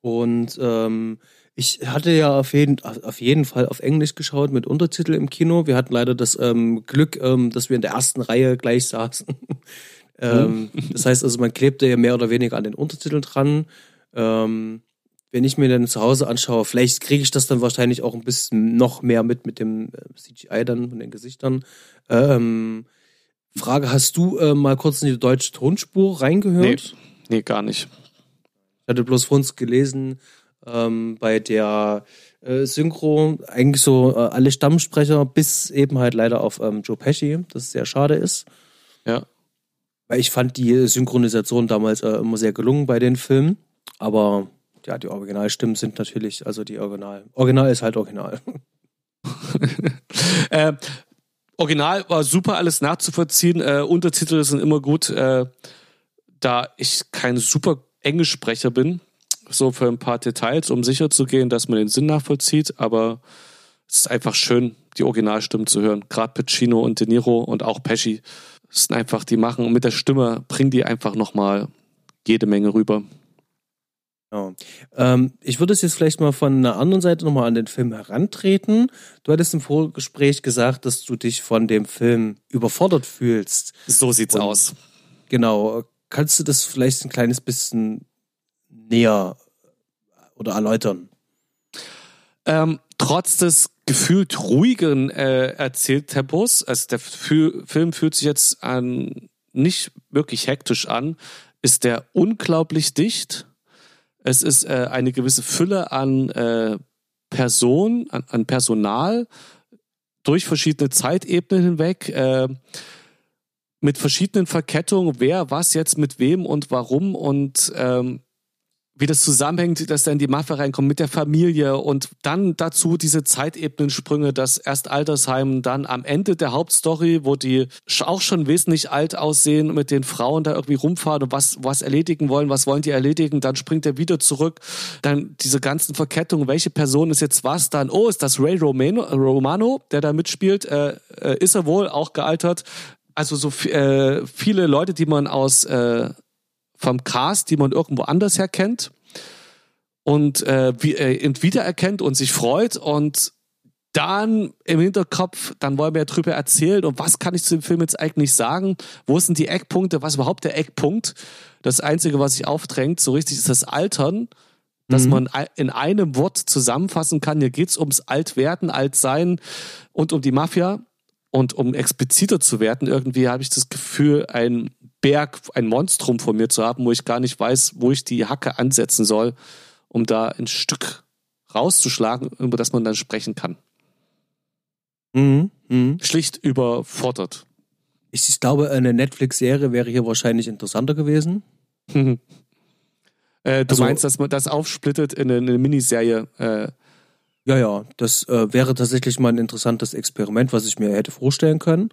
Und ähm, ich hatte ja auf jeden, auf jeden Fall auf Englisch geschaut mit Untertitel im Kino. Wir hatten leider das ähm, Glück, ähm, dass wir in der ersten Reihe gleich saßen. *laughs* ähm, das heißt also, man klebte ja mehr oder weniger an den Untertiteln dran. Ähm, wenn ich mir dann zu Hause anschaue, vielleicht kriege ich das dann wahrscheinlich auch ein bisschen noch mehr mit mit dem äh, CGI dann von den Gesichtern. Ähm, Frage, hast du äh, mal kurz in die deutsche Tonspur reingehört? Nee, gar nicht. Ich hatte bloß von uns gelesen, ähm, bei der äh, Synchro eigentlich so äh, alle Stammsprecher, bis eben halt leider auf ähm, Joe Pesci, das sehr schade ist. Ja. Weil ich fand die Synchronisation damals äh, immer sehr gelungen bei den Filmen. Aber ja, die Originalstimmen sind natürlich, also die Original. Original ist halt Original. *laughs* Äh, Original war super, alles nachzuvollziehen. Äh, Untertitel sind immer gut. Äh, da ich kein super Englischsprecher bin, so für ein paar Details, um sicher zu gehen, dass man den Sinn nachvollzieht. Aber es ist einfach schön, die Originalstimmen zu hören. Gerade Pacino und De Niro und auch Pesci. Das sind einfach, die machen und mit der Stimme bringen die einfach nochmal jede Menge rüber. Ja. Ähm, ich würde es jetzt vielleicht mal von einer anderen Seite nochmal an den Film herantreten. Du hattest im Vorgespräch gesagt, dass du dich von dem Film überfordert fühlst. So sieht's Und- aus. Genau. Kannst du das vielleicht ein kleines bisschen näher oder erläutern? Ähm, trotz des gefühlt ruhigen äh, Erzähltempos, also der Fü Film fühlt sich jetzt an, nicht wirklich hektisch an, ist der unglaublich dicht. Es ist äh, eine gewisse Fülle an äh, Personen, an, an Personal durch verschiedene Zeitebenen hinweg, äh, mit verschiedenen Verkettungen, wer was jetzt mit wem und warum und ähm, wie das zusammenhängt, dass dann die Mafia reinkommt mit der Familie und dann dazu diese Zeitebenensprünge, dass erst Altersheim, dann am Ende der Hauptstory, wo die auch schon wesentlich alt aussehen, mit den Frauen da irgendwie rumfahren und was, was erledigen wollen, was wollen die erledigen, dann springt er wieder zurück, dann diese ganzen Verkettungen, welche Person ist jetzt was, dann, oh, ist das Ray Romano, Romano der da mitspielt, äh, äh, ist er wohl auch gealtert, also so äh, viele Leute, die man aus äh, vom Cast, die man irgendwo anders her kennt und äh, wie, äh, wiedererkennt und sich freut und dann im Hinterkopf, dann wollen wir ja drüber erzählen und was kann ich zu dem Film jetzt eigentlich sagen? Wo sind die Eckpunkte? Was ist überhaupt der Eckpunkt? Das Einzige, was sich aufdrängt, so richtig, ist das Altern, dass mhm. man in einem Wort zusammenfassen kann. Hier geht's ums Altwerden, Altsein und um die Mafia. Und um expliziter zu werden, irgendwie habe ich das Gefühl, ein Berg, ein Monstrum vor mir zu haben, wo ich gar nicht weiß, wo ich die Hacke ansetzen soll, um da ein Stück rauszuschlagen, über das man dann sprechen kann. Mhm. Mhm. Schlicht überfordert. Ich, ich glaube, eine Netflix-Serie wäre hier wahrscheinlich interessanter gewesen. *laughs* äh, du also, meinst, dass man das aufsplittet in eine, eine Miniserie? Äh, ja, ja, das äh, wäre tatsächlich mal ein interessantes Experiment, was ich mir hätte vorstellen können.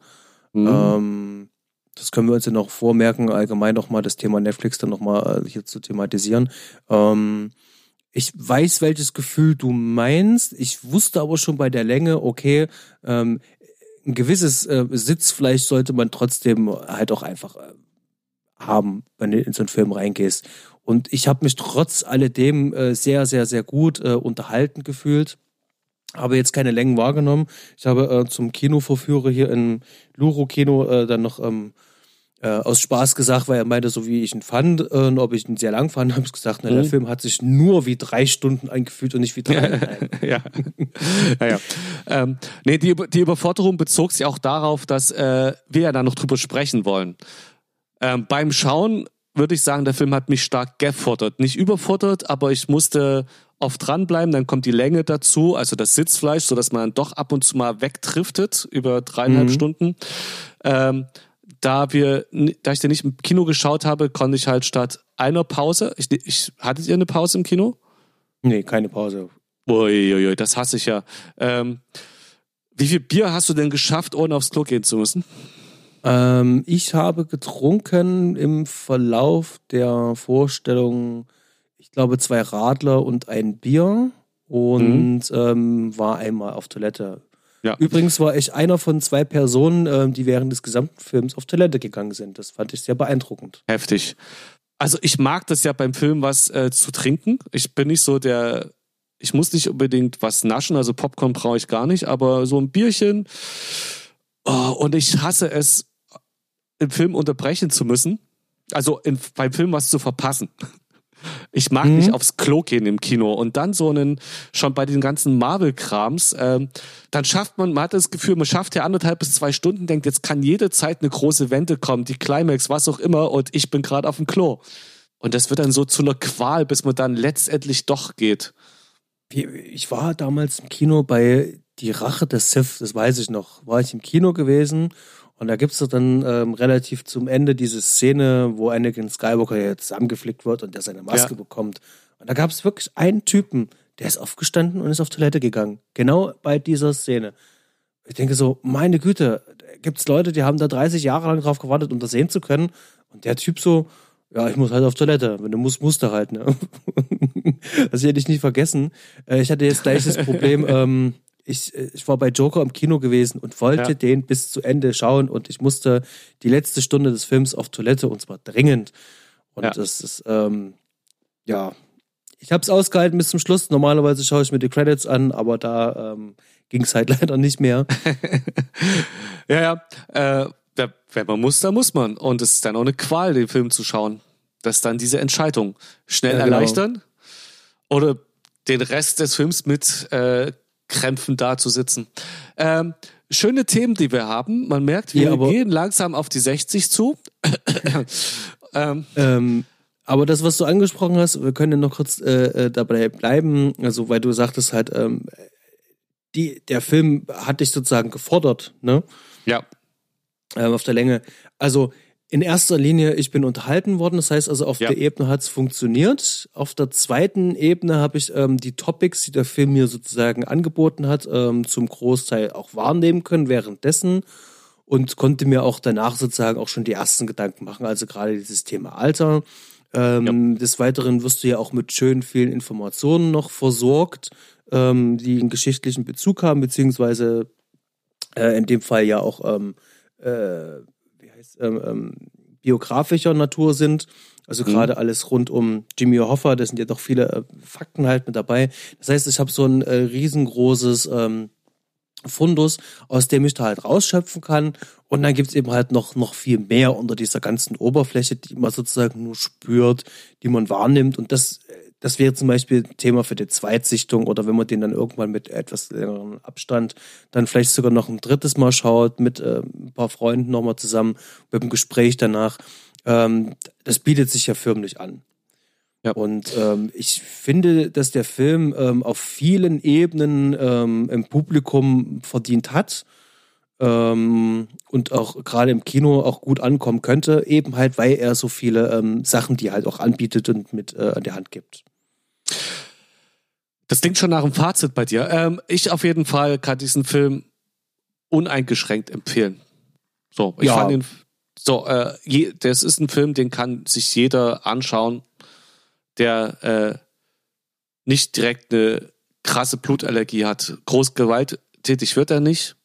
Mhm. Ähm, das können wir uns ja noch vormerken, allgemein nochmal das Thema Netflix dann nochmal äh, hier zu thematisieren. Ähm, ich weiß, welches Gefühl du meinst. Ich wusste aber schon bei der Länge, okay, ähm, ein gewisses äh, Sitzfleisch sollte man trotzdem halt auch einfach äh, haben, wenn du in so einen Film reingehst. Und ich habe mich trotz alledem äh, sehr, sehr, sehr gut äh, unterhalten gefühlt. Habe jetzt keine Längen wahrgenommen. Ich habe äh, zum Kinovorführer hier im Luro-Kino äh, dann noch ähm, äh, aus Spaß gesagt, weil er meinte, so wie ich ihn fand äh, und ob ich ihn sehr lang fand, *laughs* habe ich gesagt, na, der mhm. Film hat sich nur wie drei Stunden angefühlt und nicht wie drei. *laughs* ja, ja, ja. Ähm, nee, die, die Überforderung bezog sich auch darauf, dass äh, wir ja da noch drüber sprechen wollen. Ähm, beim Schauen würde ich sagen, der Film hat mich stark gefordert. Nicht überfordert, aber ich musste oft dranbleiben. Dann kommt die Länge dazu, also das Sitzfleisch, sodass man doch ab und zu mal wegdriftet über dreieinhalb mhm. Stunden. Ähm, da wir, da ich den nicht im Kino geschaut habe, konnte ich halt statt einer Pause, ich, ich hattet ihr eine Pause im Kino? Nee, keine Pause. Uiuiui, das hasse ich ja. Ähm, wie viel Bier hast du denn geschafft, ohne aufs Klo gehen zu müssen? Ähm, ich habe getrunken im Verlauf der Vorstellung, ich glaube, zwei Radler und ein Bier und mhm. ähm, war einmal auf Toilette. Ja. Übrigens war ich einer von zwei Personen, äh, die während des gesamten Films auf Toilette gegangen sind. Das fand ich sehr beeindruckend. Heftig. Also ich mag das ja beim Film, was äh, zu trinken. Ich bin nicht so der, ich muss nicht unbedingt was naschen, also Popcorn brauche ich gar nicht, aber so ein Bierchen. Oh, und ich hasse es, im Film unterbrechen zu müssen. Also in, beim Film was zu verpassen. Ich mag mhm. nicht aufs Klo gehen im Kino und dann so einen, schon bei den ganzen Marvel-Krams, ähm, dann schafft man, man hat das Gefühl, man schafft ja anderthalb bis zwei Stunden, denkt, jetzt kann jede Zeit eine große Wende kommen, die Climax, was auch immer und ich bin gerade auf dem Klo. Und das wird dann so zu einer Qual, bis man dann letztendlich doch geht. Ich war damals im Kino bei Die Rache des Sith, das weiß ich noch, war ich im Kino gewesen und da gibt's doch dann ähm, relativ zum Ende diese Szene, wo Anakin Skywalker jetzt zusammengeflickt wird und der seine Maske ja. bekommt. Und da gab es wirklich einen Typen, der ist aufgestanden und ist auf Toilette gegangen. Genau bei dieser Szene. Ich denke so, meine Güte, gibt's Leute, die haben da 30 Jahre lang drauf gewartet, um das sehen zu können. Und der Typ so, ja, ich muss halt auf Toilette. Wenn du musst, musst du halt, ne? *laughs* das hätte ich nicht vergessen. Äh, ich hatte jetzt gleich das Problem, *laughs* ähm, ich, äh, ich war bei Joker im Kino gewesen und wollte ja. den bis zu Ende schauen und ich musste die letzte Stunde des Films auf Toilette und zwar dringend. Und ja. das ist, ähm, ja, ich habe es ausgehalten bis zum Schluss. Normalerweise schaue ich mir die Credits an, aber da ähm, ging es halt *laughs* leider nicht mehr. *laughs* ja, ja. Äh, wenn man muss, dann muss man. Und es ist dann auch eine Qual, den Film zu schauen. Das ist dann diese Entscheidung. Schnell ja, genau. erleichtern oder den Rest des Films mit äh, Krämpfen da zu sitzen. Ähm, schöne Themen, die wir haben. Man merkt, wir ja, gehen langsam auf die 60 zu. *coughs* ähm, ähm, aber das, was du angesprochen hast, wir können ja noch kurz äh, äh, dabei bleiben, also weil du sagtest halt, ähm, die, der Film hat dich sozusagen gefordert, ne? Ja. Ähm, auf der Länge. Also in erster Linie, ich bin unterhalten worden. Das heißt also, auf ja. der Ebene hat es funktioniert. Auf der zweiten Ebene habe ich ähm, die Topics, die der Film mir sozusagen angeboten hat, ähm, zum Großteil auch wahrnehmen können währenddessen und konnte mir auch danach sozusagen auch schon die ersten Gedanken machen. Also gerade dieses Thema Alter. Ähm, ja. Des Weiteren wirst du ja auch mit schön vielen Informationen noch versorgt, ähm, die einen geschichtlichen Bezug haben, beziehungsweise äh, in dem Fall ja auch ähm, äh, heißt, ähm, ähm, biografischer Natur sind. Also mhm. gerade alles rund um Jimmy Hoffa, da sind ja doch viele äh, Fakten halt mit dabei. Das heißt, ich habe so ein äh, riesengroßes ähm, Fundus, aus dem ich da halt rausschöpfen kann. Und dann gibt's eben halt noch, noch viel mehr unter dieser ganzen Oberfläche, die man sozusagen nur spürt, die man wahrnimmt. Und das äh, das wäre zum Beispiel Thema für die Zweitsichtung oder wenn man den dann irgendwann mit etwas längerem Abstand dann vielleicht sogar noch ein drittes Mal schaut, mit äh, ein paar Freunden nochmal zusammen, mit dem Gespräch danach. Ähm, das bietet sich ja förmlich an. Ja. Und ähm, ich finde, dass der Film ähm, auf vielen Ebenen ähm, im Publikum verdient hat ähm, und auch gerade im Kino auch gut ankommen könnte, eben halt, weil er so viele ähm, Sachen, die er halt auch anbietet und mit äh, an der Hand gibt. Das klingt schon nach einem Fazit bei dir. Ähm, ich auf jeden Fall kann diesen Film uneingeschränkt empfehlen. So, ich ja. fand ihn. So, äh, je, das ist ein Film, den kann sich jeder anschauen, der äh, nicht direkt eine krasse Blutallergie hat. Groß gewalttätig wird er nicht.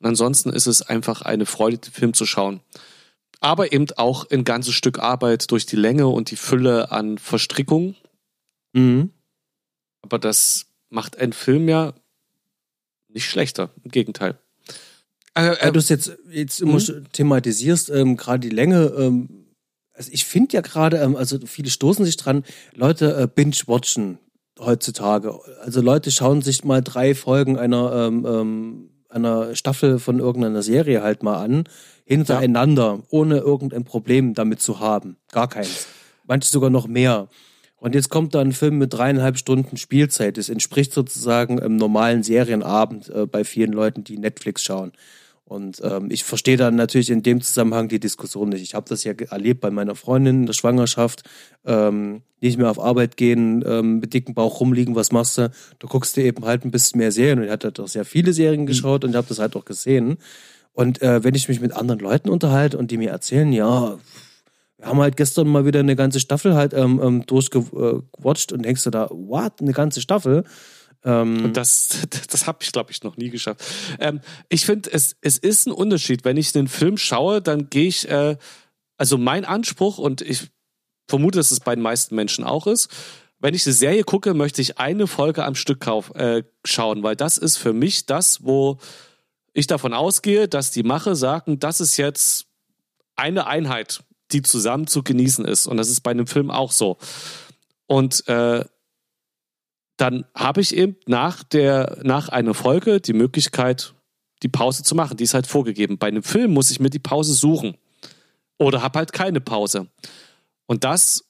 Und ansonsten ist es einfach eine Freude, den Film zu schauen. Aber eben auch ein ganzes Stück Arbeit durch die Länge und die Fülle an Verstrickungen. Mhm. Aber das macht einen Film ja nicht schlechter. Im Gegenteil. Äh, äh, du es jetzt, jetzt immer mhm. thematisierst, ähm, gerade die Länge. Ähm, also ich finde ja gerade, ähm, also viele stoßen sich dran, Leute äh, binge-watchen heutzutage. Also Leute schauen sich mal drei Folgen einer, ähm, ähm, einer Staffel von irgendeiner Serie halt mal an, hintereinander, ja. ohne irgendein Problem damit zu haben. Gar keins. Manche sogar noch mehr. Und jetzt kommt da ein Film mit dreieinhalb Stunden Spielzeit. Das entspricht sozusagen einem normalen Serienabend äh, bei vielen Leuten, die Netflix schauen. Und ähm, ich verstehe dann natürlich in dem Zusammenhang die Diskussion nicht. Ich habe das ja erlebt bei meiner Freundin in der Schwangerschaft. Ähm, nicht mehr auf Arbeit gehen, ähm, mit dicken Bauch rumliegen, was machst du? Du guckst dir eben halt ein bisschen mehr Serien. Und ich hatte doch sehr viele Serien mhm. geschaut und ich habe das halt auch gesehen. Und äh, wenn ich mich mit anderen Leuten unterhalte und die mir erzählen, ja, wir haben halt gestern mal wieder eine ganze Staffel halt ähm, ähm, durchgewatcht und denkst du da, what, eine ganze Staffel? Ähm, das, *laughs* das habe ich, glaube ich, noch nie geschafft. Ähm, ich finde, es, es ist ein Unterschied. Wenn ich einen Film schaue, dann gehe ich, äh, also mein Anspruch, und ich vermute, dass es bei den meisten Menschen auch ist, wenn ich eine Serie gucke, möchte ich eine Folge am Stück kauf, äh, schauen, weil das ist für mich das, wo ich davon ausgehe, dass die Mache sagen, das ist jetzt eine Einheit die zusammen zu genießen ist. Und das ist bei einem Film auch so. Und äh, dann habe ich eben nach der, nach einer Folge die Möglichkeit, die Pause zu machen. Die ist halt vorgegeben. Bei einem Film muss ich mir die Pause suchen. Oder habe halt keine Pause. Und das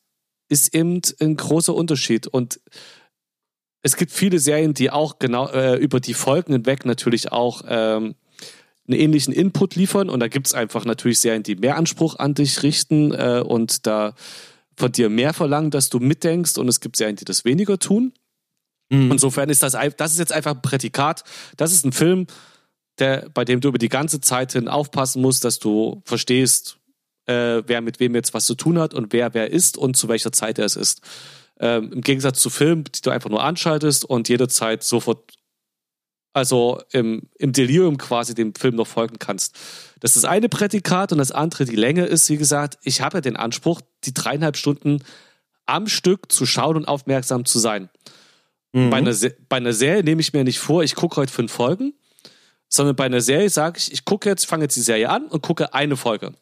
ist eben ein großer Unterschied. Und es gibt viele Serien, die auch genau äh, über die Folgen hinweg natürlich auch ähm, einen ähnlichen Input liefern und da gibt es einfach natürlich Serien, die mehr Anspruch an dich richten äh, und da von dir mehr verlangen, dass du mitdenkst und es gibt Serien, die das weniger tun. Mhm. Insofern ist das, das ist jetzt einfach ein Prädikat. Das ist ein Film, der, bei dem du über die ganze Zeit hin aufpassen musst, dass du verstehst, äh, wer mit wem jetzt was zu tun hat und wer wer ist und zu welcher Zeit er es ist. Ähm, Im Gegensatz zu Filmen, die du einfach nur anschaltest und jederzeit sofort also im, im Delirium quasi dem Film noch folgen kannst. Das ist das eine Prädikat und das andere, die Länge ist, wie gesagt, ich habe ja den Anspruch, die dreieinhalb Stunden am Stück zu schauen und aufmerksam zu sein. Mhm. Bei, einer, bei einer Serie nehme ich mir nicht vor, ich gucke heute fünf Folgen, sondern bei einer Serie sage ich, ich gucke jetzt, fange jetzt die Serie an und gucke eine Folge.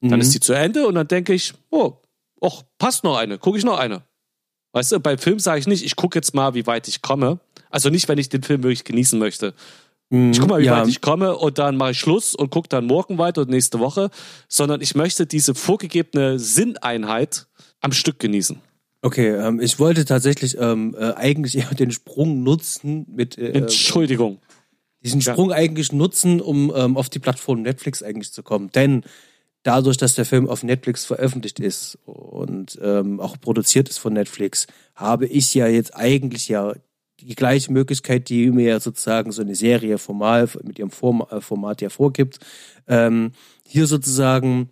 Mhm. Dann ist die zu Ende und dann denke ich, oh, och, passt noch eine, gucke ich noch eine. Weißt du, beim Film sage ich nicht, ich gucke jetzt mal, wie weit ich komme, also nicht, wenn ich den Film wirklich genießen möchte. Ich guck mal, wie ja. weit ich komme und dann mache ich Schluss und gucke dann morgen weiter und nächste Woche, sondern ich möchte diese vorgegebene Sinneinheit am Stück genießen. Okay, ähm, ich wollte tatsächlich ähm, äh, eigentlich *laughs* eher den Sprung nutzen mit. Äh, Entschuldigung. Diesen Sprung ja. eigentlich nutzen, um ähm, auf die Plattform Netflix eigentlich zu kommen. Denn dadurch, dass der Film auf Netflix veröffentlicht ist und ähm, auch produziert ist von Netflix, habe ich ja jetzt eigentlich ja die gleiche Möglichkeit, die mir sozusagen so eine Serie formal mit ihrem äh, Format ja vorgibt, ähm, hier sozusagen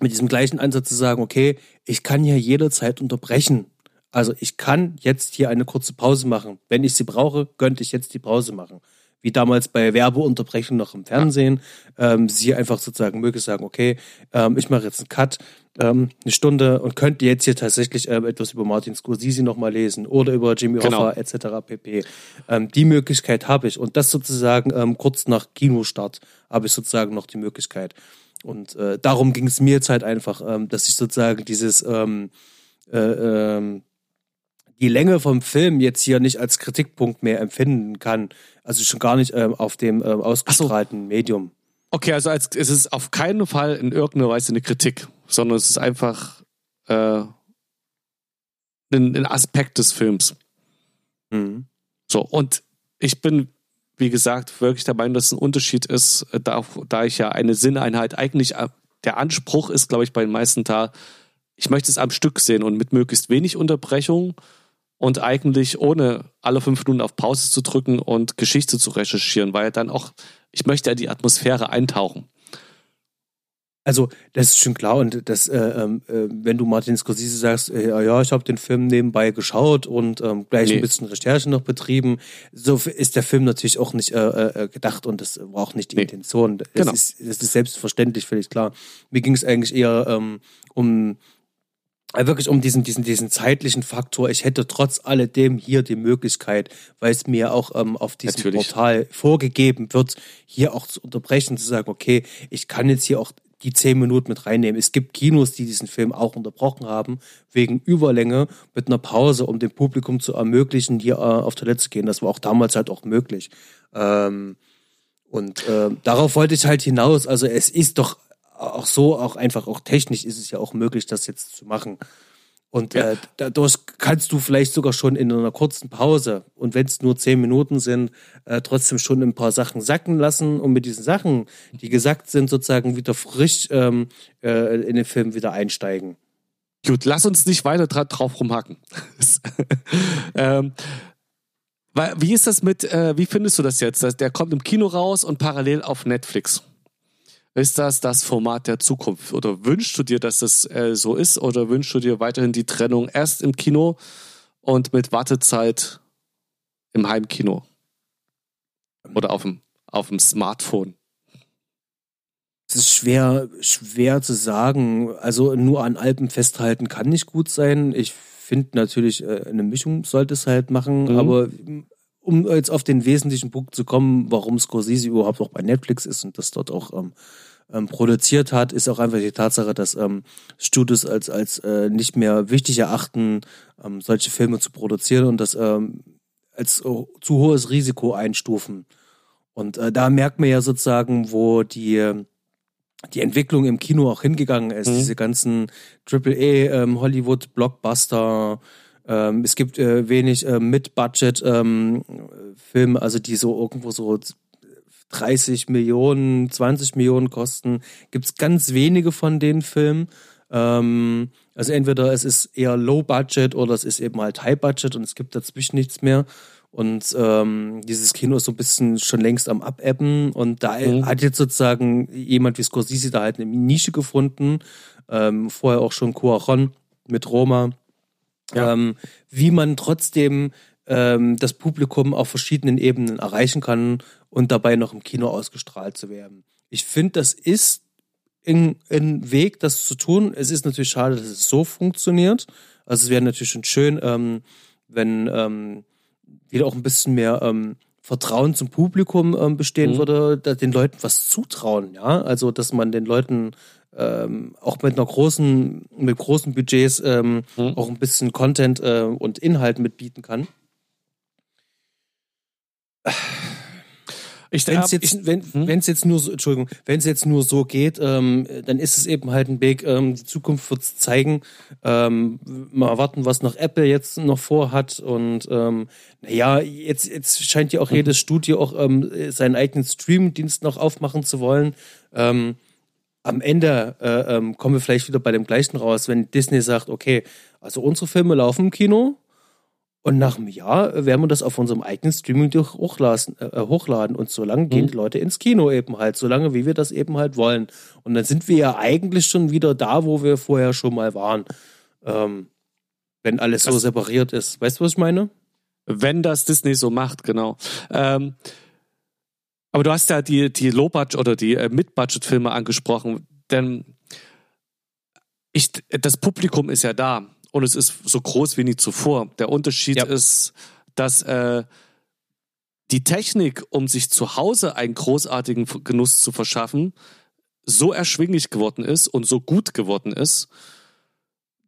mit diesem gleichen Ansatz zu sagen, okay, ich kann ja jederzeit unterbrechen. Also ich kann jetzt hier eine kurze Pause machen. Wenn ich sie brauche, könnte ich jetzt die Pause machen wie damals bei Werbeunterbrechungen noch im Fernsehen, ähm, sie einfach sozusagen möglich sagen, okay, ähm, ich mache jetzt einen Cut, ähm, eine Stunde und könnte jetzt hier tatsächlich ähm, etwas über Martin Scorsese nochmal lesen oder über Jimmy genau. Hoffa etc. pp. Ähm, die Möglichkeit habe ich und das sozusagen ähm, kurz nach Kinostart habe ich sozusagen noch die Möglichkeit. Und äh, darum ging es mir jetzt halt einfach, ähm, dass ich sozusagen dieses ähm, äh, ähm, die Länge vom Film jetzt hier nicht als Kritikpunkt mehr empfinden kann. Also schon gar nicht ähm, auf dem ähm, ausgestrahlten so. Medium. Okay, also als, es ist auf keinen Fall in irgendeiner Weise eine Kritik, sondern es ist einfach äh, ein, ein Aspekt des Films. Mhm. So, und ich bin, wie gesagt, wirklich der Meinung, dass es ein Unterschied ist, äh, da, da ich ja eine Sinneinheit eigentlich, äh, der Anspruch ist, glaube ich, bei den meisten da, ich möchte es am Stück sehen und mit möglichst wenig Unterbrechung und eigentlich ohne alle fünf Minuten auf Pause zu drücken und Geschichte zu recherchieren, weil dann auch, ich möchte ja die Atmosphäre eintauchen. Also, das ist schon klar. Und das, äh, ähm, äh, wenn du Martin Scorsese sagst, äh, ja, ich habe den Film nebenbei geschaut und ähm, gleich nee. ein bisschen Recherche noch betrieben, so ist der Film natürlich auch nicht äh, äh, gedacht und das war auch nicht die nee. Intention. Das, genau. ist, das ist selbstverständlich, völlig klar. Mir ging es eigentlich eher ähm, um äh, wirklich um diesen, diesen, diesen zeitlichen Faktor. Ich hätte trotz alledem hier die Möglichkeit, weil es mir auch ähm, auf diesem Natürlich. Portal vorgegeben wird, hier auch zu unterbrechen, zu sagen, okay, ich kann jetzt hier auch die zehn Minuten mit reinnehmen. Es gibt Kinos, die diesen Film auch unterbrochen haben, wegen Überlänge mit einer Pause, um dem Publikum zu ermöglichen, hier äh, auf Toilette zu gehen. Das war auch damals halt auch möglich. Ähm, und äh, darauf wollte ich halt hinaus. Also es ist doch auch so, auch einfach auch technisch ist es ja auch möglich, das jetzt zu machen. Und ja. äh, dadurch kannst du vielleicht sogar schon in einer kurzen Pause und wenn es nur zehn Minuten sind, äh, trotzdem schon ein paar Sachen sacken lassen und mit diesen Sachen, die gesagt sind, sozusagen wieder frisch ähm, äh, in den Film wieder einsteigen. Gut, lass uns nicht weiter drauf rumhacken. *laughs* ähm, wie ist das mit, äh, wie findest du das jetzt? Der kommt im Kino raus und parallel auf Netflix. Ist das das Format der Zukunft? Oder wünschst du dir, dass das äh, so ist? Oder wünschst du dir weiterhin die Trennung erst im Kino und mit Wartezeit im Heimkino? Oder auf dem, auf dem Smartphone? Es ist schwer, schwer zu sagen. Also nur an Alpen festhalten kann nicht gut sein. Ich finde natürlich, äh, eine Mischung sollte es halt machen, mhm. aber um jetzt auf den wesentlichen Punkt zu kommen, warum Scorsese überhaupt noch bei Netflix ist und das dort auch ähm, ähm, produziert hat, ist auch einfach die Tatsache, dass ähm, Studios als, als äh, nicht mehr wichtig erachten, ähm, solche Filme zu produzieren und das ähm, als uh, zu hohes Risiko einstufen. Und äh, da merkt man ja sozusagen, wo die die Entwicklung im Kino auch hingegangen ist. Mhm. Diese ganzen Triple A ähm, Hollywood Blockbuster ähm, es gibt äh, wenig äh, Mid-Budget-Filme, ähm, also die so irgendwo so 30 Millionen, 20 Millionen kosten. Gibt es ganz wenige von den Filmen. Ähm, also entweder es ist eher Low-Budget oder es ist eben halt High-Budget und es gibt dazwischen nichts mehr. Und ähm, dieses Kino ist so ein bisschen schon längst am Abebben. Und da mhm. hat jetzt sozusagen jemand wie Scorsese da halt eine Nische gefunden. Ähm, vorher auch schon Cuaron mit Roma ja. ähm, wie man trotzdem ähm, das Publikum auf verschiedenen Ebenen erreichen kann und dabei noch im Kino ausgestrahlt zu werden. Ich finde, das ist ein, ein Weg, das zu tun. Es ist natürlich schade, dass es so funktioniert. Also es wäre natürlich schon schön, ähm, wenn ähm, wieder auch ein bisschen mehr ähm, Vertrauen zum Publikum ähm, bestehen mhm. würde, den Leuten was zutrauen, ja. Also dass man den Leuten ähm, auch mit einer großen, mit großen Budgets ähm, mhm. auch ein bisschen Content äh, und Inhalt mitbieten kann. Ich wenn es jetzt, wenn, hm? es jetzt nur so, Entschuldigung, wenn es jetzt nur so geht, ähm, dann ist es eben halt ein Weg, ähm, die Zukunft wird es zeigen. Ähm, mal erwarten, was noch Apple jetzt noch vorhat. Und ähm, naja, jetzt, jetzt scheint ja auch mhm. jedes Studio auch ähm, seinen eigenen Streamdienst noch aufmachen zu wollen. Ähm, am Ende äh, ähm, kommen wir vielleicht wieder bei dem gleichen raus, wenn Disney sagt, okay, also unsere Filme laufen im Kino und nach einem Jahr werden wir das auf unserem eigenen Streaming hochladen, äh, hochladen und solange mhm. gehen die Leute ins Kino eben halt, solange wie wir das eben halt wollen. Und dann sind wir ja eigentlich schon wieder da, wo wir vorher schon mal waren. Ähm, wenn alles das so separiert ist. Weißt du, was ich meine? Wenn das Disney so macht, genau. Ähm, aber du hast ja die, die Low-Budget oder die äh, Mid-Budget-Filme angesprochen, denn ich, das Publikum ist ja da und es ist so groß wie nie zuvor. Der Unterschied ja. ist, dass äh, die Technik, um sich zu Hause einen großartigen Genuss zu verschaffen, so erschwinglich geworden ist und so gut geworden ist,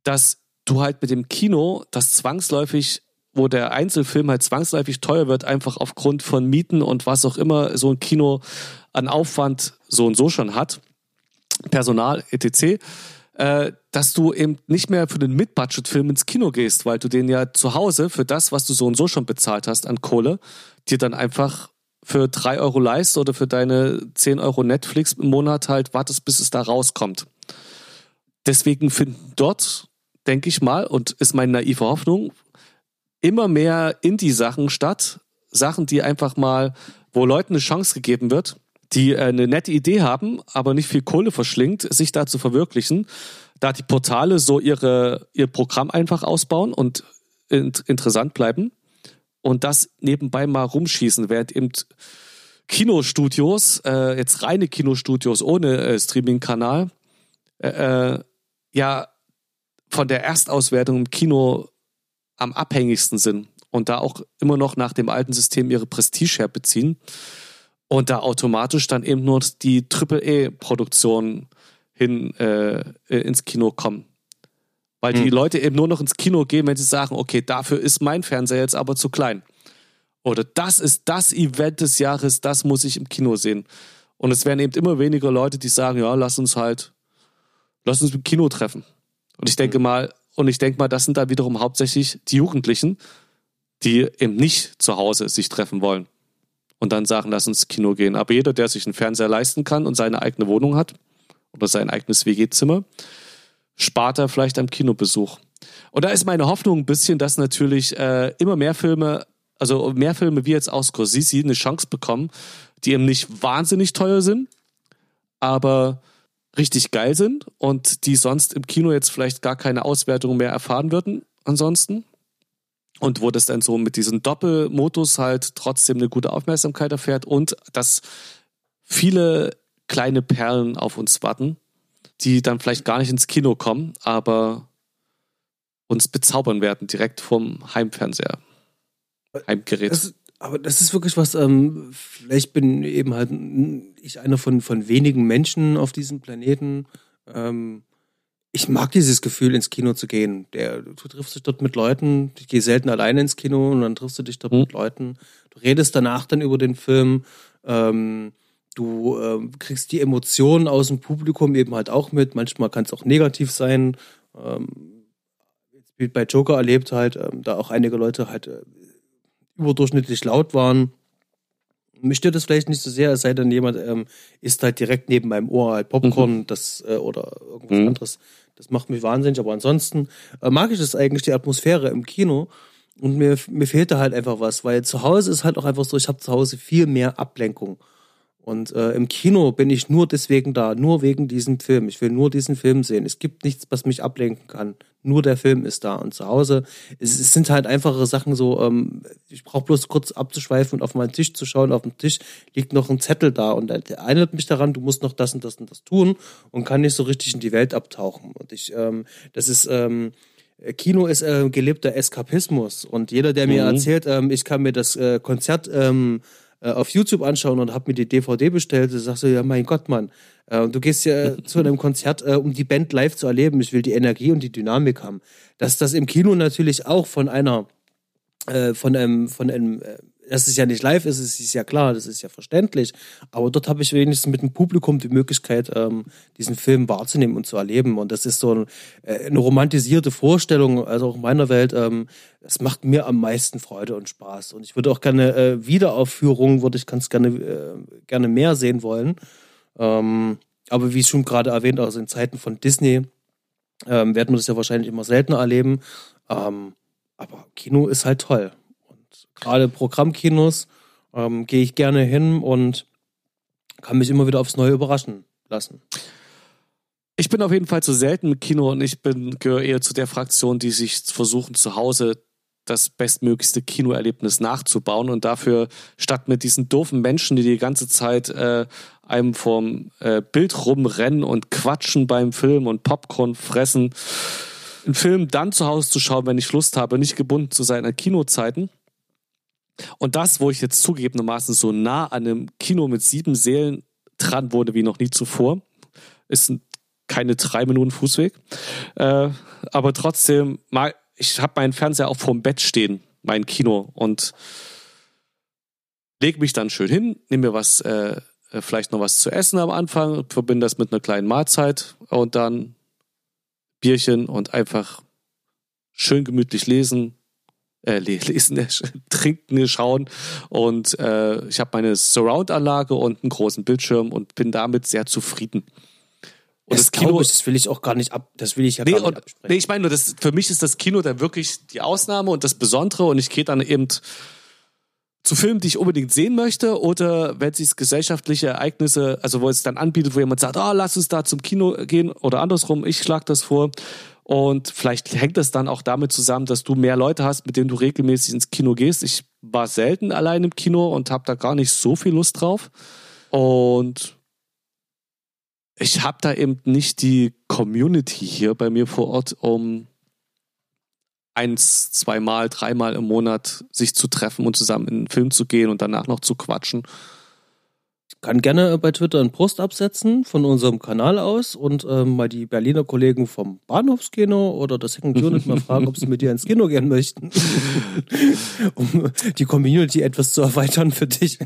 dass du halt mit dem Kino das zwangsläufig wo der Einzelfilm halt zwangsläufig teuer wird, einfach aufgrund von Mieten und was auch immer so ein Kino an Aufwand so und so schon hat, Personal, etc., äh, dass du eben nicht mehr für den Mid-Budget-Film ins Kino gehst, weil du den ja zu Hause für das, was du so und so schon bezahlt hast an Kohle, dir dann einfach für drei Euro leist oder für deine zehn Euro Netflix im Monat halt wartest, bis es da rauskommt. Deswegen finden dort, denke ich mal, und ist meine naive Hoffnung, immer mehr Indie-Sachen statt. Sachen, die einfach mal, wo Leuten eine Chance gegeben wird, die äh, eine nette Idee haben, aber nicht viel Kohle verschlingt, sich da zu verwirklichen. Da die Portale so ihre, ihr Programm einfach ausbauen und in, interessant bleiben und das nebenbei mal rumschießen, während eben Kinostudios, äh, jetzt reine Kinostudios ohne äh, Streaming-Kanal, äh, äh ja von der Erstauswertung im Kino am abhängigsten sind und da auch immer noch nach dem alten System ihre Prestige herbeziehen und da automatisch dann eben nur die Triple-E-Produktionen hin äh, ins Kino kommen. Weil die hm. Leute eben nur noch ins Kino gehen, wenn sie sagen, okay, dafür ist mein Fernseher jetzt aber zu klein. Oder das ist das Event des Jahres, das muss ich im Kino sehen. Und es werden eben immer weniger Leute, die sagen, ja, lass uns halt, lass uns im Kino treffen. Und ich denke hm. mal, und ich denke mal, das sind da wiederum hauptsächlich die Jugendlichen, die eben nicht zu Hause sich treffen wollen und dann sagen, lass uns ins Kino gehen. Aber jeder, der sich einen Fernseher leisten kann und seine eigene Wohnung hat oder sein eigenes WG-Zimmer, spart er vielleicht am Kinobesuch. Und da ist meine Hoffnung ein bisschen, dass natürlich äh, immer mehr Filme, also mehr Filme wie jetzt aus Scorsese eine Chance bekommen, die eben nicht wahnsinnig teuer sind, aber richtig geil sind und die sonst im Kino jetzt vielleicht gar keine Auswertung mehr erfahren würden ansonsten. Und wo das dann so mit diesem Doppelmodus halt trotzdem eine gute Aufmerksamkeit erfährt und dass viele kleine Perlen auf uns warten, die dann vielleicht gar nicht ins Kino kommen, aber uns bezaubern werden direkt vom Heimfernseher, Heimgerät. Das, aber das ist wirklich was, ähm, vielleicht bin eben halt ich einer von, von wenigen Menschen auf diesem Planeten. Ähm, ich mag dieses Gefühl, ins Kino zu gehen. Der, du triffst dich dort mit Leuten, ich gehe selten alleine ins Kino und dann triffst du dich dort mhm. mit Leuten. Du redest danach dann über den Film. Ähm, du ähm, kriegst die Emotionen aus dem Publikum eben halt auch mit. Manchmal kann es auch negativ sein. Ähm, bei Joker erlebt halt, ähm, da auch einige Leute halt äh, überdurchschnittlich laut waren. Mich stört das vielleicht nicht so sehr, es sei denn, jemand ähm, isst halt direkt neben meinem Ohr halt Popcorn mhm. das, äh, oder irgendwas mhm. anderes. Das macht mich wahnsinnig, aber ansonsten äh, mag ich das eigentlich, die Atmosphäre im Kino. Und mir, mir fehlt da halt einfach was, weil zu Hause ist halt auch einfach so, ich habe zu Hause viel mehr Ablenkung. Und äh, im Kino bin ich nur deswegen da, nur wegen diesem Film. Ich will nur diesen Film sehen. Es gibt nichts, was mich ablenken kann. Nur der Film ist da. Und zu Hause, es, es sind halt einfache Sachen so, ähm, ich brauche bloß kurz abzuschweifen und auf meinen Tisch zu schauen. Auf dem Tisch liegt noch ein Zettel da und der erinnert mich daran, du musst noch das und das und das tun und kann nicht so richtig in die Welt abtauchen. Und ich, ähm, das ist, ähm, Kino ist äh, gelebter Eskapismus und jeder, der mir mhm. erzählt, ähm, ich kann mir das äh, Konzert ähm, äh, auf YouTube anschauen und habe mir die DVD bestellt. Da sagst du, ja, mein Gott, Mann, äh, du gehst ja *laughs* zu einem Konzert, äh, um die Band live zu erleben. Ich will die Energie und die Dynamik haben. Dass das im Kino natürlich auch von einer, äh, von einem, von einem dass es ja nicht live ist, ist ja klar, das ist ja verständlich. Aber dort habe ich wenigstens mit dem Publikum die Möglichkeit, ähm, diesen Film wahrzunehmen und zu erleben. Und das ist so ein, äh, eine romantisierte Vorstellung, also auch in meiner Welt. Ähm, das macht mir am meisten Freude und Spaß. Und ich würde auch gerne äh, Wiederaufführungen, würde ich ganz gerne, äh, gerne mehr sehen wollen. Ähm, aber wie schon gerade erwähnt, also in Zeiten von Disney ähm, werden wir das ja wahrscheinlich immer seltener erleben. Ähm, aber Kino ist halt toll. Gerade Programmkinos ähm, gehe ich gerne hin und kann mich immer wieder aufs Neue überraschen lassen. Ich bin auf jeden Fall zu selten im Kino und ich bin gehöre eher zu der Fraktion, die sich versuchen zu Hause das bestmöglichste Kinoerlebnis nachzubauen und dafür statt mit diesen doofen Menschen, die die ganze Zeit äh, einem vorm äh, Bild rumrennen und quatschen beim Film und Popcorn fressen, einen Film dann zu Hause zu schauen, wenn ich Lust habe, nicht gebunden zu sein an Kinozeiten. Und das, wo ich jetzt zugegebenermaßen so nah an einem Kino mit sieben Sälen dran wurde wie noch nie zuvor, ist keine drei Minuten Fußweg. Äh, aber trotzdem, mal, ich habe meinen Fernseher auch vorm Bett stehen, mein Kino, und lege mich dann schön hin, nehme mir was, äh, äh, vielleicht noch was zu essen am Anfang, verbinde das mit einer kleinen Mahlzeit und dann Bierchen und einfach schön gemütlich lesen, äh, lesen, äh, trinken, schauen. Und äh, ich habe meine Surround-Anlage und einen großen Bildschirm und bin damit sehr zufrieden. Und das, das Kino, ich, das will ich auch gar nicht ab, das will ich ja nee, gar nicht und, absprechen. Nee, ich meine nur, das, für mich ist das Kino dann wirklich die Ausnahme und das Besondere und ich gehe dann eben zu Filmen, die ich unbedingt sehen möchte oder wenn sich gesellschaftliche Ereignisse, also wo es dann anbietet, wo jemand sagt, oh, lass uns da zum Kino gehen oder andersrum, ich schlage das vor. Und vielleicht hängt das dann auch damit zusammen, dass du mehr Leute hast, mit denen du regelmäßig ins Kino gehst. Ich war selten allein im Kino und habe da gar nicht so viel Lust drauf. Und ich habe da eben nicht die Community hier bei mir vor Ort, um eins, zweimal, dreimal im Monat sich zu treffen und zusammen in einen Film zu gehen und danach noch zu quatschen. Kann gerne bei Twitter einen Post absetzen von unserem Kanal aus und ähm, mal die Berliner Kollegen vom Bahnhofskino oder das Second Unit mal fragen, ob sie mit dir ins Kino gehen möchten. *laughs* um die Community etwas zu erweitern für dich.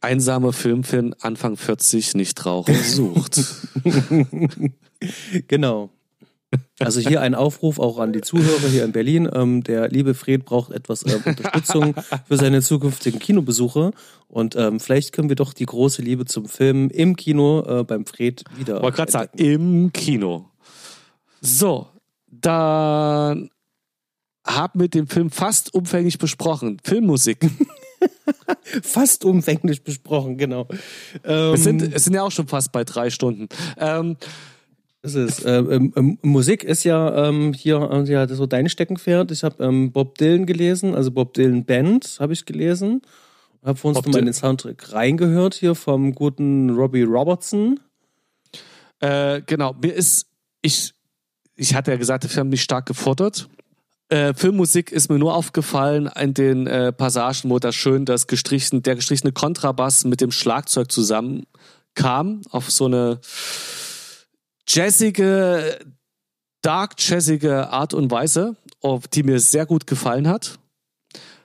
Einsame Filmfan Anfang 40 nicht Rauchen sucht. *laughs* genau. Also hier ein Aufruf auch an die Zuhörer hier in Berlin. Ähm, der liebe Fred braucht etwas äh, Unterstützung für seine zukünftigen Kinobesuche. Und ähm, vielleicht können wir doch die große Liebe zum Film im Kino äh, beim Fred wieder. Wollte gerade sagen, im Kino. So, dann haben wir den Film fast umfänglich besprochen. Filmmusik. *laughs* fast umfänglich besprochen, genau. Ähm, es, sind, es sind ja auch schon fast bei drei Stunden. Ähm, das ist, äh, ähm, Musik ist ja ähm, hier äh, ja, so dein Steckenpferd. Ich habe ähm, Bob Dylan gelesen, also Bob Dylan Band habe ich gelesen. Habe vor uns nochmal in den Soundtrack reingehört hier vom guten Robbie Robertson. Äh, genau, mir ist, ich, ich hatte ja gesagt, der Film mich stark gefordert. Äh, Filmmusik ist mir nur aufgefallen in den äh, Passagen, wo da schön das gestrichen, der gestrichene Kontrabass mit dem Schlagzeug zusammenkam auf so eine jazzige, dark jazzige Art und Weise, die mir sehr gut gefallen hat,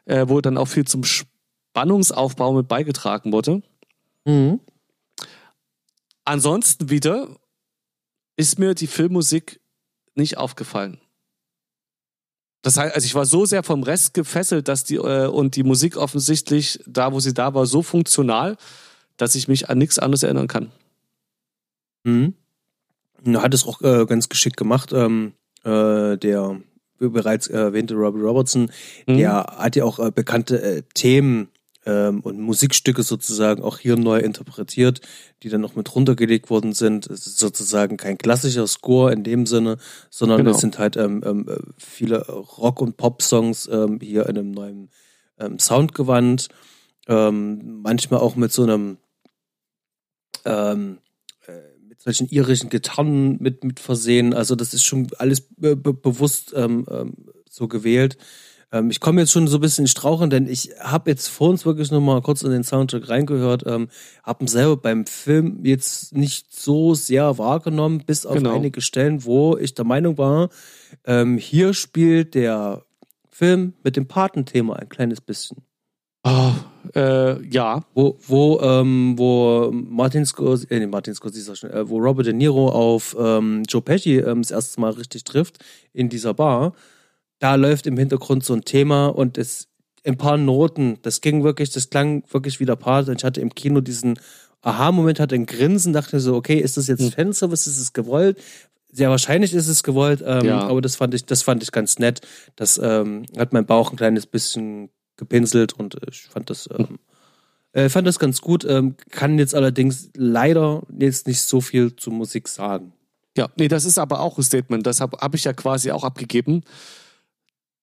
äh, wo dann auch viel zum Spannungsaufbau mit beigetragen wurde. Mhm. Ansonsten wieder ist mir die Filmmusik nicht aufgefallen. Das heißt, also ich war so sehr vom Rest gefesselt, dass die äh, und die Musik offensichtlich da, wo sie da war, so funktional, dass ich mich an nichts anderes erinnern kann. Mhm. Hat es auch äh, ganz geschickt gemacht. Ähm, äh, der bereits erwähnte Robbie Robertson, mhm. der hat ja auch äh, bekannte äh, Themen ähm, und Musikstücke sozusagen auch hier neu interpretiert, die dann noch mit runtergelegt worden sind. Es ist sozusagen kein klassischer Score in dem Sinne, sondern genau. es sind halt ähm, ähm, viele Rock- und Pop-Songs ähm, hier in einem neuen ähm, Soundgewand. Ähm, manchmal auch mit so einem ähm, solchen irischen Gitarren mit, mit versehen. Also das ist schon alles be bewusst ähm, ähm, so gewählt. Ähm, ich komme jetzt schon so ein bisschen in Strauchen, denn ich habe jetzt vor uns wirklich noch mal kurz in den Soundtrack reingehört, ähm, habe ihn selber beim Film jetzt nicht so sehr wahrgenommen, bis auf genau. einige Stellen, wo ich der Meinung war, ähm, hier spielt der Film mit dem Patenthema ein kleines bisschen. Oh, äh, ja. Wo, wo, ähm, wo Martin Scorsese, äh, Martin Scorsese, schon, äh, wo Robert De Niro auf ähm, Joe Pesci ähm, das erste Mal richtig trifft in dieser Bar, da läuft im Hintergrund so ein Thema und es ein paar Noten, das ging wirklich, das klang wirklich wie der Part und ich hatte im Kino diesen Aha-Moment hatte, ein Grinsen, dachte so, okay, ist das jetzt Hm. Fanservice, ist es gewollt? Sehr wahrscheinlich ist es gewollt, ähm, Ja. aber das fand ich, das fand ich ganz nett. Das ähm, hat mein Bauch ein kleines bisschen gepinselt und ich fand das, ähm, äh, fand das ganz gut. Ähm, kann jetzt allerdings leider jetzt nicht so viel zur Musik sagen. Ja, nee, das ist aber auch ein Statement. Das habe hab ich ja quasi auch abgegeben.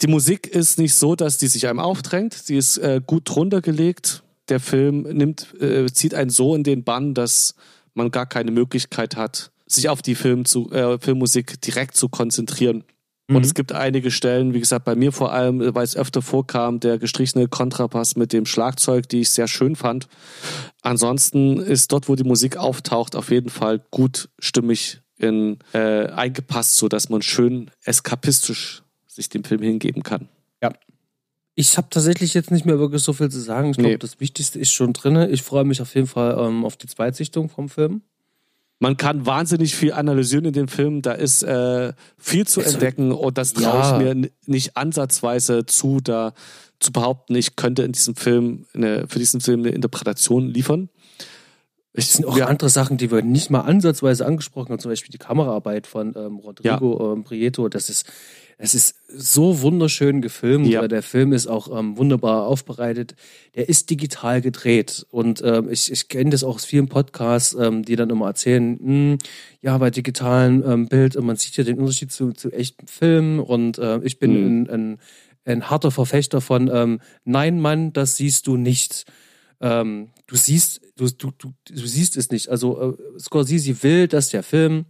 Die Musik ist nicht so, dass die sich einem aufdrängt. Sie ist äh, gut runtergelegt. Der Film nimmt, äh, zieht einen so in den Bann, dass man gar keine Möglichkeit hat, sich auf die Film zu, äh, Filmmusik direkt zu konzentrieren. Und es gibt einige Stellen, wie gesagt, bei mir vor allem, äh, weil es öfter vorkam, der gestrichene Kontrapass mit dem Schlagzeug, die ich sehr schön fand. Ansonsten ist dort, wo die Musik auftaucht, auf jeden Fall gut stimmig in, äh, eingepasst, so dass man schön eskapistisch sich dem Film hingeben kann. Ich habe tatsächlich jetzt nicht mehr wirklich so viel zu sagen. Ich glaube, Nee. das Wichtigste ist schon drin. Ich freue mich auf jeden Fall ähm, auf die Zweitsichtung vom Film. Man kann wahnsinnig viel analysieren in dem Film. Da ist äh, viel zu Es- entdecken und das traue Ja. ich mir nicht ansatzweise zu, da zu behaupten, ich könnte in diesem Film eine, für diesen Film eine Interpretation liefern. Es sind auch ja, andere Sachen, die wir nicht mal ansatzweise angesprochen haben, zum Beispiel die Kameraarbeit von ähm, Rodrigo ähm, Prieto. Das ist, es ist so wunderschön gefilmt. Ja. Der Film ist auch ähm, wunderbar aufbereitet. Der ist digital gedreht. Und ähm, ich, ich kenne das auch aus vielen Podcasts, ähm, die dann immer erzählen, hm, ja, bei digitalen ähm, Bild, und man sieht ja den Unterschied zu, zu echten Filmen. Und äh, ich bin Mhm. ein, ein, ein harter Verfechter von ähm, Nein, Mann, das siehst du nicht ähm, du siehst, du, du, du, du siehst es nicht. Also äh, Scorsese will, dass der Film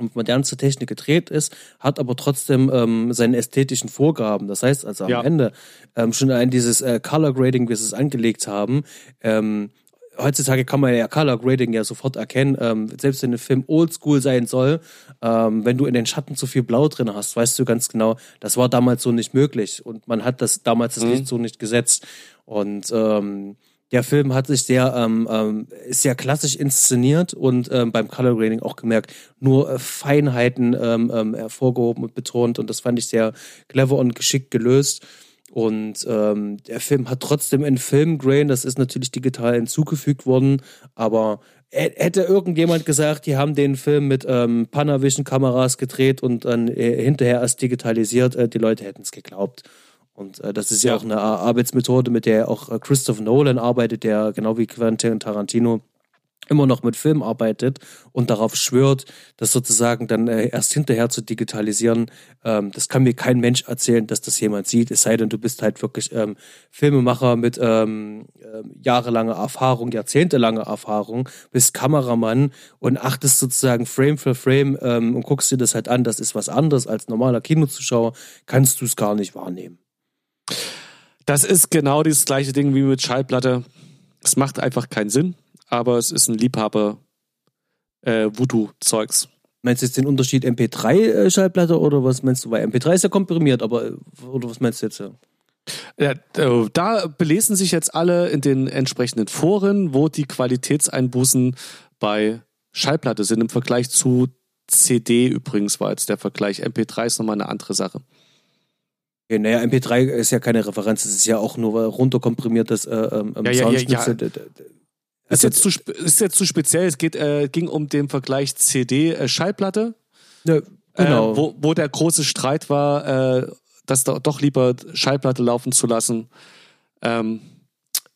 mit modernster Technik gedreht ist, hat aber trotzdem ähm, seine ästhetischen Vorgaben. Das heißt also am Ja. Ende ähm, schon ein dieses äh, Color Grading, wie sie es angelegt haben. Ähm, heutzutage kann man ja Color Grading ja sofort erkennen. Ähm, selbst wenn ein Film oldschool sein soll, ähm, wenn du in den Schatten zu viel Blau drin hast, weißt du ganz genau, das war damals so nicht möglich und man hat das damals das Mhm. Licht so nicht gesetzt. Und ähm, der Film hat sich sehr, ähm, ähm, sehr klassisch inszeniert und ähm, beim Color Grading auch gemerkt, nur äh, Feinheiten ähm, ähm, hervorgehoben und betont und das fand ich sehr clever und geschickt gelöst. Und ähm, der Film hat trotzdem einen Filmgrain, das ist natürlich digital hinzugefügt worden, aber hätte irgendjemand gesagt, die haben den Film mit ähm, Panavision-Kameras gedreht und dann äh, hinterher erst digitalisiert, äh, die Leute hätten es geglaubt. Und äh, das ist ja, Ja. auch eine Ar- Arbeitsmethode, mit der auch äh, Christopher Nolan arbeitet, der genau wie Quentin Tarantino immer noch mit Film arbeitet und darauf schwört, das sozusagen dann äh, erst hinterher zu digitalisieren. Ähm, das kann mir kein Mensch erzählen, dass das jemand sieht, es sei denn, du bist halt wirklich ähm, Filmemacher mit ähm, ähm, jahrelanger Erfahrung, jahrzehntelanger Erfahrung, bist Kameramann und achtest sozusagen Frame für Frame ähm, und guckst dir das halt an, das ist was anderes als normaler Kinozuschauer, kannst du es gar nicht wahrnehmen. Das ist genau das gleiche Ding wie mit Schallplatte. Es macht einfach keinen Sinn, aber es ist ein Liebhaber äh, Voodoo-Zeugs. Meinst du jetzt den Unterschied MP3-Schallplatte oder was meinst du? Weil MP3 ist ja komprimiert, aber äh, oder was meinst du jetzt? Ja, äh, da belesen sich jetzt alle in den entsprechenden Foren, wo die Qualitätseinbußen bei Schallplatte sind im Vergleich zu CD übrigens war jetzt der Vergleich. MP3 ist nochmal eine andere Sache. Ja, naja, MP3 ist ja keine Referenz, es ist ja auch nur runterkomprimiertes äh, ähm, Ja, ja, ja, ja. D- Ist Also, jetzt zu, ist jetzt zu speziell. Es geht, äh, ging um den Vergleich CD-Schallplatte, ja, genau. äh, wo, wo der große Streit war, äh, das do, doch lieber Schallplatte laufen zu lassen. Ähm,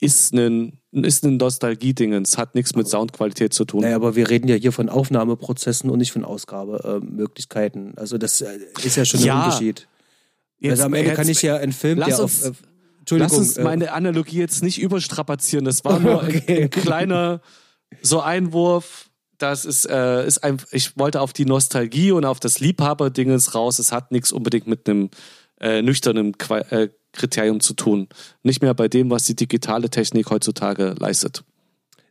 ist ein ist ein Nostalgie-Dingens, hat nichts mit Soundqualität zu tun. naja, aber wir reden ja hier von Aufnahmeprozessen und nicht von Ausgabemöglichkeiten. also das äh, ist ja schon Ja. ein Unterschied. Jetzt- also am Ende jetzt- kann ich ja einen Film, lass der uns- auf... Äh, Entschuldigung, Lass uns äh, meine Analogie jetzt nicht überstrapazieren. Das war *laughs* nur ein, Okay. ein kleiner so Einwurf. Das ist, äh, ist ein, ich wollte auf die Nostalgie und auf das Liebhaberdingens raus. Es hat nichts unbedingt mit einem äh, nüchternen Qua äh, Kriterium zu tun. Nicht mehr bei dem, was die digitale Technik heutzutage leistet.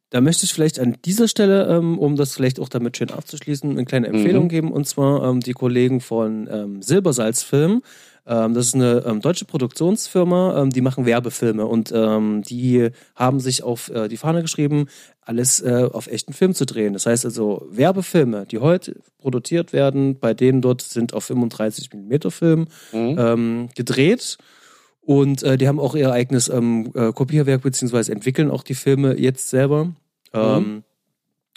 Da möchte ich vielleicht an dieser Stelle, ähm, um das vielleicht auch damit schön abzuschließen, eine kleine Empfehlung Mhm. geben. Und zwar ähm, die Kollegen von ähm, Silbersalzfilm. Ähm, das ist eine ähm, deutsche Produktionsfirma, ähm, die machen Werbefilme und die haben sich auf äh, die Fahne geschrieben, alles äh, auf echten Film zu drehen. Das heißt also Werbefilme, die heute produziert werden, bei denen dort sind auf 35 mm Film Mhm. gedreht. Und äh, die haben auch ihr eigenes Kopierwerk, beziehungsweise entwickeln auch die Filme jetzt selber. Ähm,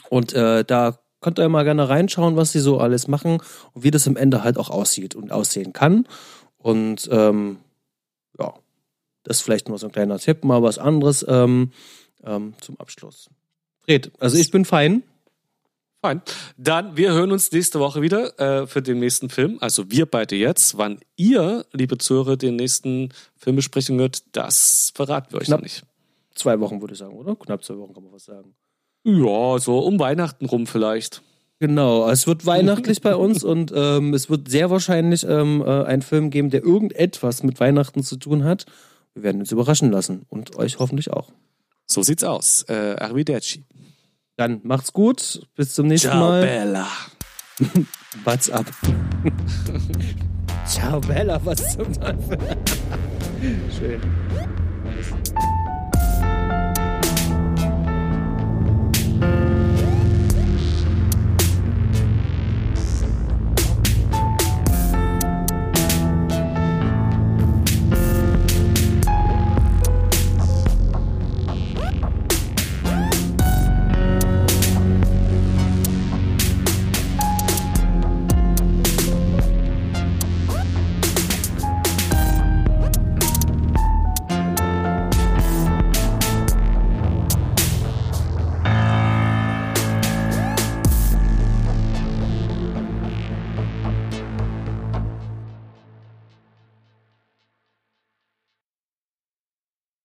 Und da könnt ihr mal gerne reinschauen, was sie so alles machen und wie das am Ende halt auch aussieht und aussehen kann. Und ähm, ja, das ist vielleicht nur so ein kleiner Tipp, mal was anderes ähm, ähm, zum Abschluss. Fred, also ich bin fein. Fein. Dann, wir hören uns nächste Woche wieder äh, für den nächsten Film. Also wir beide jetzt. Wann ihr, liebe Zuhörer, den nächsten Film besprechen wird, das verraten wir euch Knapp. noch nicht. Zwei Wochen würde ich sagen, oder? Knapp zwei Wochen kann man was sagen. Ja, so um Weihnachten rum vielleicht. Genau, es wird weihnachtlich bei *laughs* uns und ähm, es wird sehr wahrscheinlich ähm, äh, einen Film geben, der irgendetwas mit Weihnachten zu tun hat. Wir werden uns überraschen lassen und euch hoffentlich auch. So sieht's aus. Äh, Arrivederci. Dann macht's gut, bis zum nächsten Mal. *laughs* *laughs* Bella. What's up? Ciao Bella, was zum Teufel? Schön.